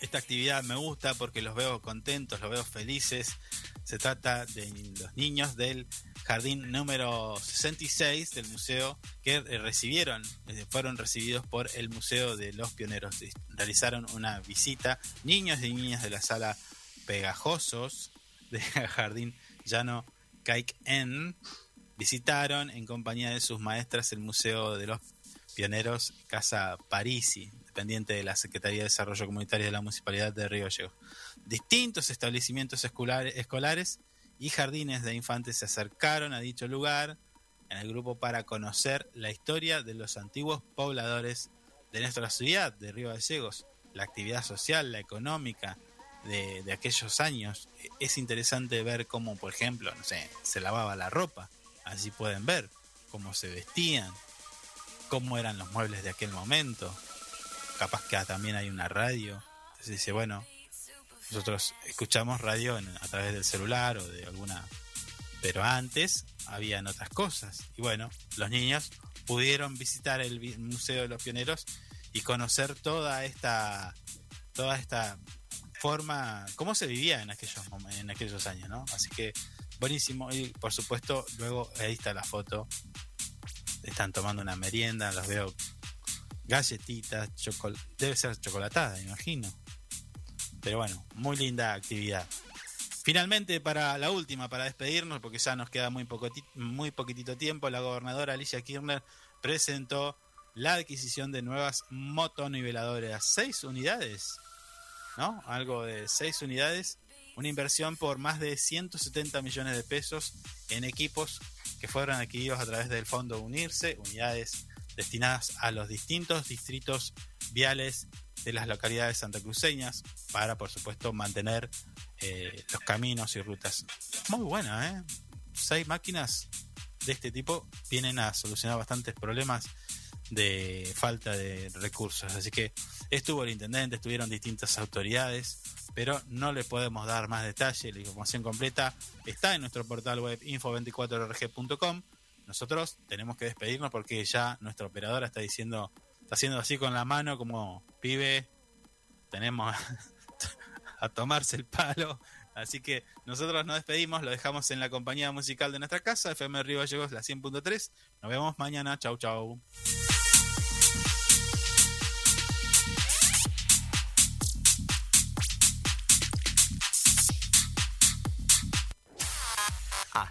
esta actividad me gusta porque los veo contentos, los veo felices. Se trata de los niños del jardín número 66 del museo que eh, recibieron, eh, fueron recibidos por el Museo de los Pioneros. Realizaron una visita, niños y niñas de la sala Pegajosos del Jardín Llano Caik En visitaron en compañía de sus maestras el Museo de los Pioneros Casa Parisi, dependiente de la Secretaría de Desarrollo Comunitario de la Municipalidad de Río Gallegos. Distintos establecimientos escolares y jardines de infantes se acercaron a dicho lugar en el grupo para conocer la historia de los antiguos pobladores de nuestra ciudad de Río Gallegos, la actividad social, la económica de, de, aquellos años. Es interesante ver cómo, por ejemplo, no sé, se lavaba la ropa, así pueden ver cómo se vestían, cómo eran los muebles de aquel momento. Capaz que también hay una radio. Entonces dice, bueno, nosotros escuchamos radio a través del celular o de alguna... Pero antes habían otras cosas. Y bueno, los niños pudieron visitar el Museo de los Pioneros y conocer toda esta, toda esta forma, cómo se vivía en aquellos, en aquellos años, ¿no? Así que buenísimo. Y por supuesto, luego ahí está la foto. Están tomando una merienda, los veo galletitas, debe ser chocolatada, imagino. Pero bueno, muy linda actividad. Finalmente, para la última, para despedirnos, porque ya nos queda muy, muy poquitito tiempo, la gobernadora Alicia Kirchner presentó la adquisición de nuevas motoniveladoras. Seis unidades, ¿no? Algo de seis unidades. Una inversión por más de 170 millones de pesos en equipos que fueron adquiridos a través del Fondo Unirse, unidades destinadas a los distintos distritos viales de las localidades santacruceñas para, por supuesto, mantener eh, los caminos y rutas. Muy buena, ¿eh? Seis máquinas de este tipo vienen a solucionar bastantes problemas de falta de recursos. Así que estuvo el intendente, estuvieron distintas autoridades, pero no le podemos dar más detalle. La información completa está en nuestro portal web info24rg.com. Nosotros tenemos que despedirnos porque ya nuestra operadora está diciendo está haciendo así con la mano como pibe, tenemos a tomarse el palo. Así que nosotros nos despedimos, lo dejamos en la compañía musical de nuestra casa, FM Río Gallegos, la 100.3. Nos vemos mañana, chau chau.